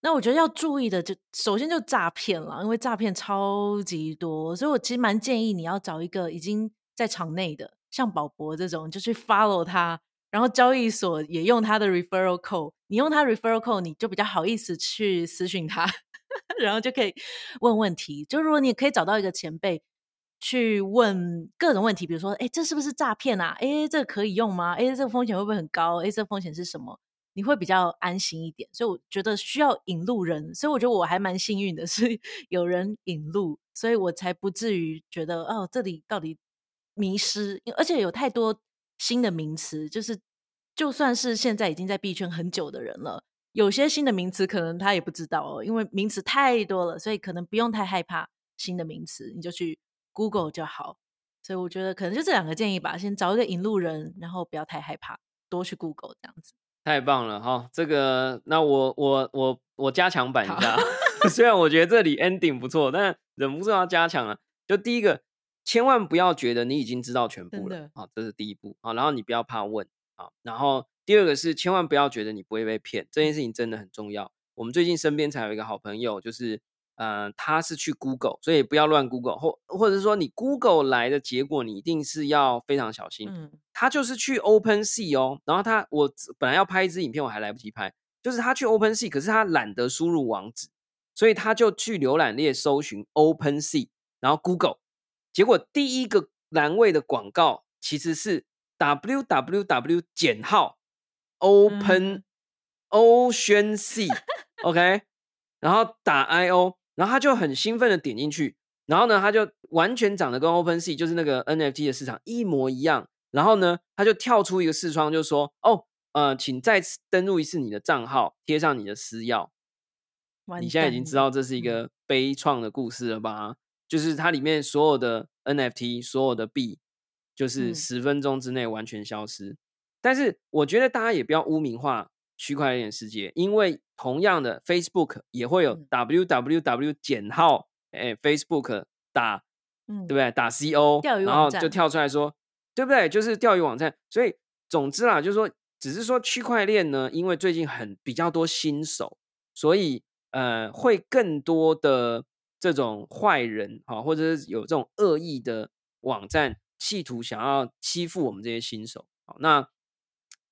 那我觉得要注意的就，首先就诈骗了，因为诈骗超级多，所以我其实蛮建议你要找一个已经在场内的，像宝博这种，就去 follow 他，然后交易所也用他的 referral code，你用他 referral code，你就比较好意思去私讯他，然后就可以问问题。就如果你可以找到一个前辈。去问各种问题，比如说，哎，这是不是诈骗啊？哎，这个可以用吗？哎，这个风险会不会很高？哎，这个风险是什么？你会比较安心一点。所以我觉得需要引路人，所以我觉得我还蛮幸运的，是 有人引路，所以我才不至于觉得哦，这里到底迷失，而且有太多新的名词，就是就算是现在已经在币圈很久的人了，有些新的名词可能他也不知道哦，因为名词太多了，所以可能不用太害怕新的名词，你就去 Google 就好。所以我觉得可能就这两个建议吧，先找一个引路人，然后不要太害怕，多去 Google 这样子。太棒了哈！这个，那我我我我加强版一下，虽然我觉得这里 ending 不错，但忍不住要加强了。就第一个，千万不要觉得你已经知道全部了啊，这是第一步啊。然后你不要怕问啊。然后第二个是，千万不要觉得你不会被骗，这件事情真的很重要。我们最近身边才有一个好朋友，就是呃，他是去 Google，所以不要乱 Google，或或者是说你 Google 来的结果，你一定是要非常小心。嗯他就是去 Open Sea 哦，然后他我本来要拍一支影片，我还来不及拍，就是他去 Open Sea，可是他懒得输入网址，所以他就去浏览列搜寻 Open Sea，然后 Google，结果第一个栏位的广告其实是 www 减号 Open、Ocean Sea，OK，、然后打 IO，然后他就很兴奋的点进去，然后呢，他就完全长得跟 Open Sea 就是那个 NFT 的市场一模一样。然后呢，他就跳出一个视窗，就说：“哦，呃，请再次登录一次你的账号，贴上你的私钥。”你现在已经知道这是一嗯个悲怆的故事了吧？就是它里面所有的 NFT、所有的币，就是嗯十分钟之内完全消失。但是我觉得大家也不要污名化区块链世界，因为同样的 Facebook 也会有嗯 www 减号，哎，Facebook 打嗯对不对？打 CO，然后就跳出来说，对不对？就是钓鱼网站。所以总之啦，就是说只是说区块链呢，因为最近很比较多新手，所以呃会更多的这种坏人啊，或者是有这种恶意的网站，企图想要欺负我们这些新手。好，那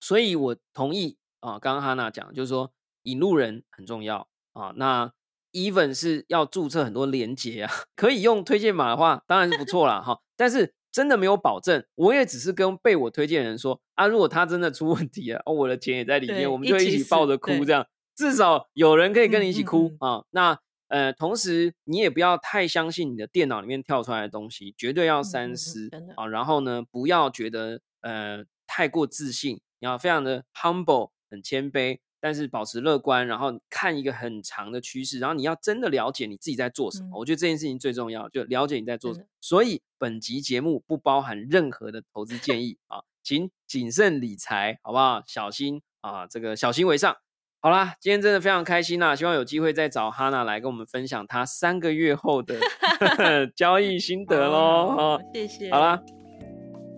所以我同意啊，刚刚哈娜讲，就是说引路人很重要啊。那 even 是要注册很多连接啊，可以用推荐码的话，当然是不 错啦哈。但是真的没有保证，我也只是跟被我推荐人说啊，如果他真的出问题了，哦，我的钱也在里面，我们就一起抱着哭，这样至少有人可以跟你一起哭啊。那呃，同时你也不要太相信你的电脑里面跳出来的东西，绝对要三思啊。然后呢，不要觉得呃太过自信，你要非常的 humble，很谦卑。但是保持乐观，然后看一个很长的趋势，然后你要真的了解你自己在做什么。我觉得这件事情最重要，就了解你在做什么。所以本集节目不包含任何的投资建议啊，请谨慎理财，好不好？小心啊，这个小心为上。好啦，今天真的非常开心呐，希望有机会再找哈娜来跟我们分享她三个月后的 交易心得喽。谢谢。好啦。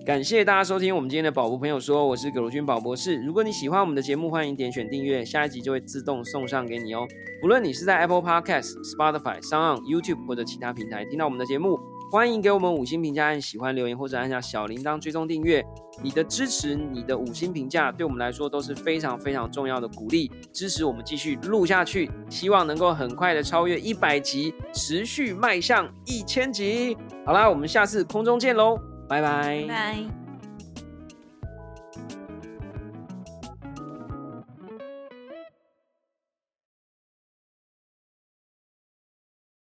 感谢大家收听我们今天的宝博朋友说，我是葛如君宝博士。如果你喜欢我们的节目，欢迎点选订阅，下一集就会自动送上给你哦。无论你是在 Apple Podcast、Spotify、s o n YouTube 或者其他平台听到我们的节目，欢迎给我们五星评价、按喜欢留言或者按下小铃铛追踪订阅。你的支持、你的五星评价，对我们来说都是非常非常重要的鼓励，支持我们继续录下去。希望能够很快的超越一百集，持续迈向一千集。好啦，我们下次空中见喽！拜拜。拜。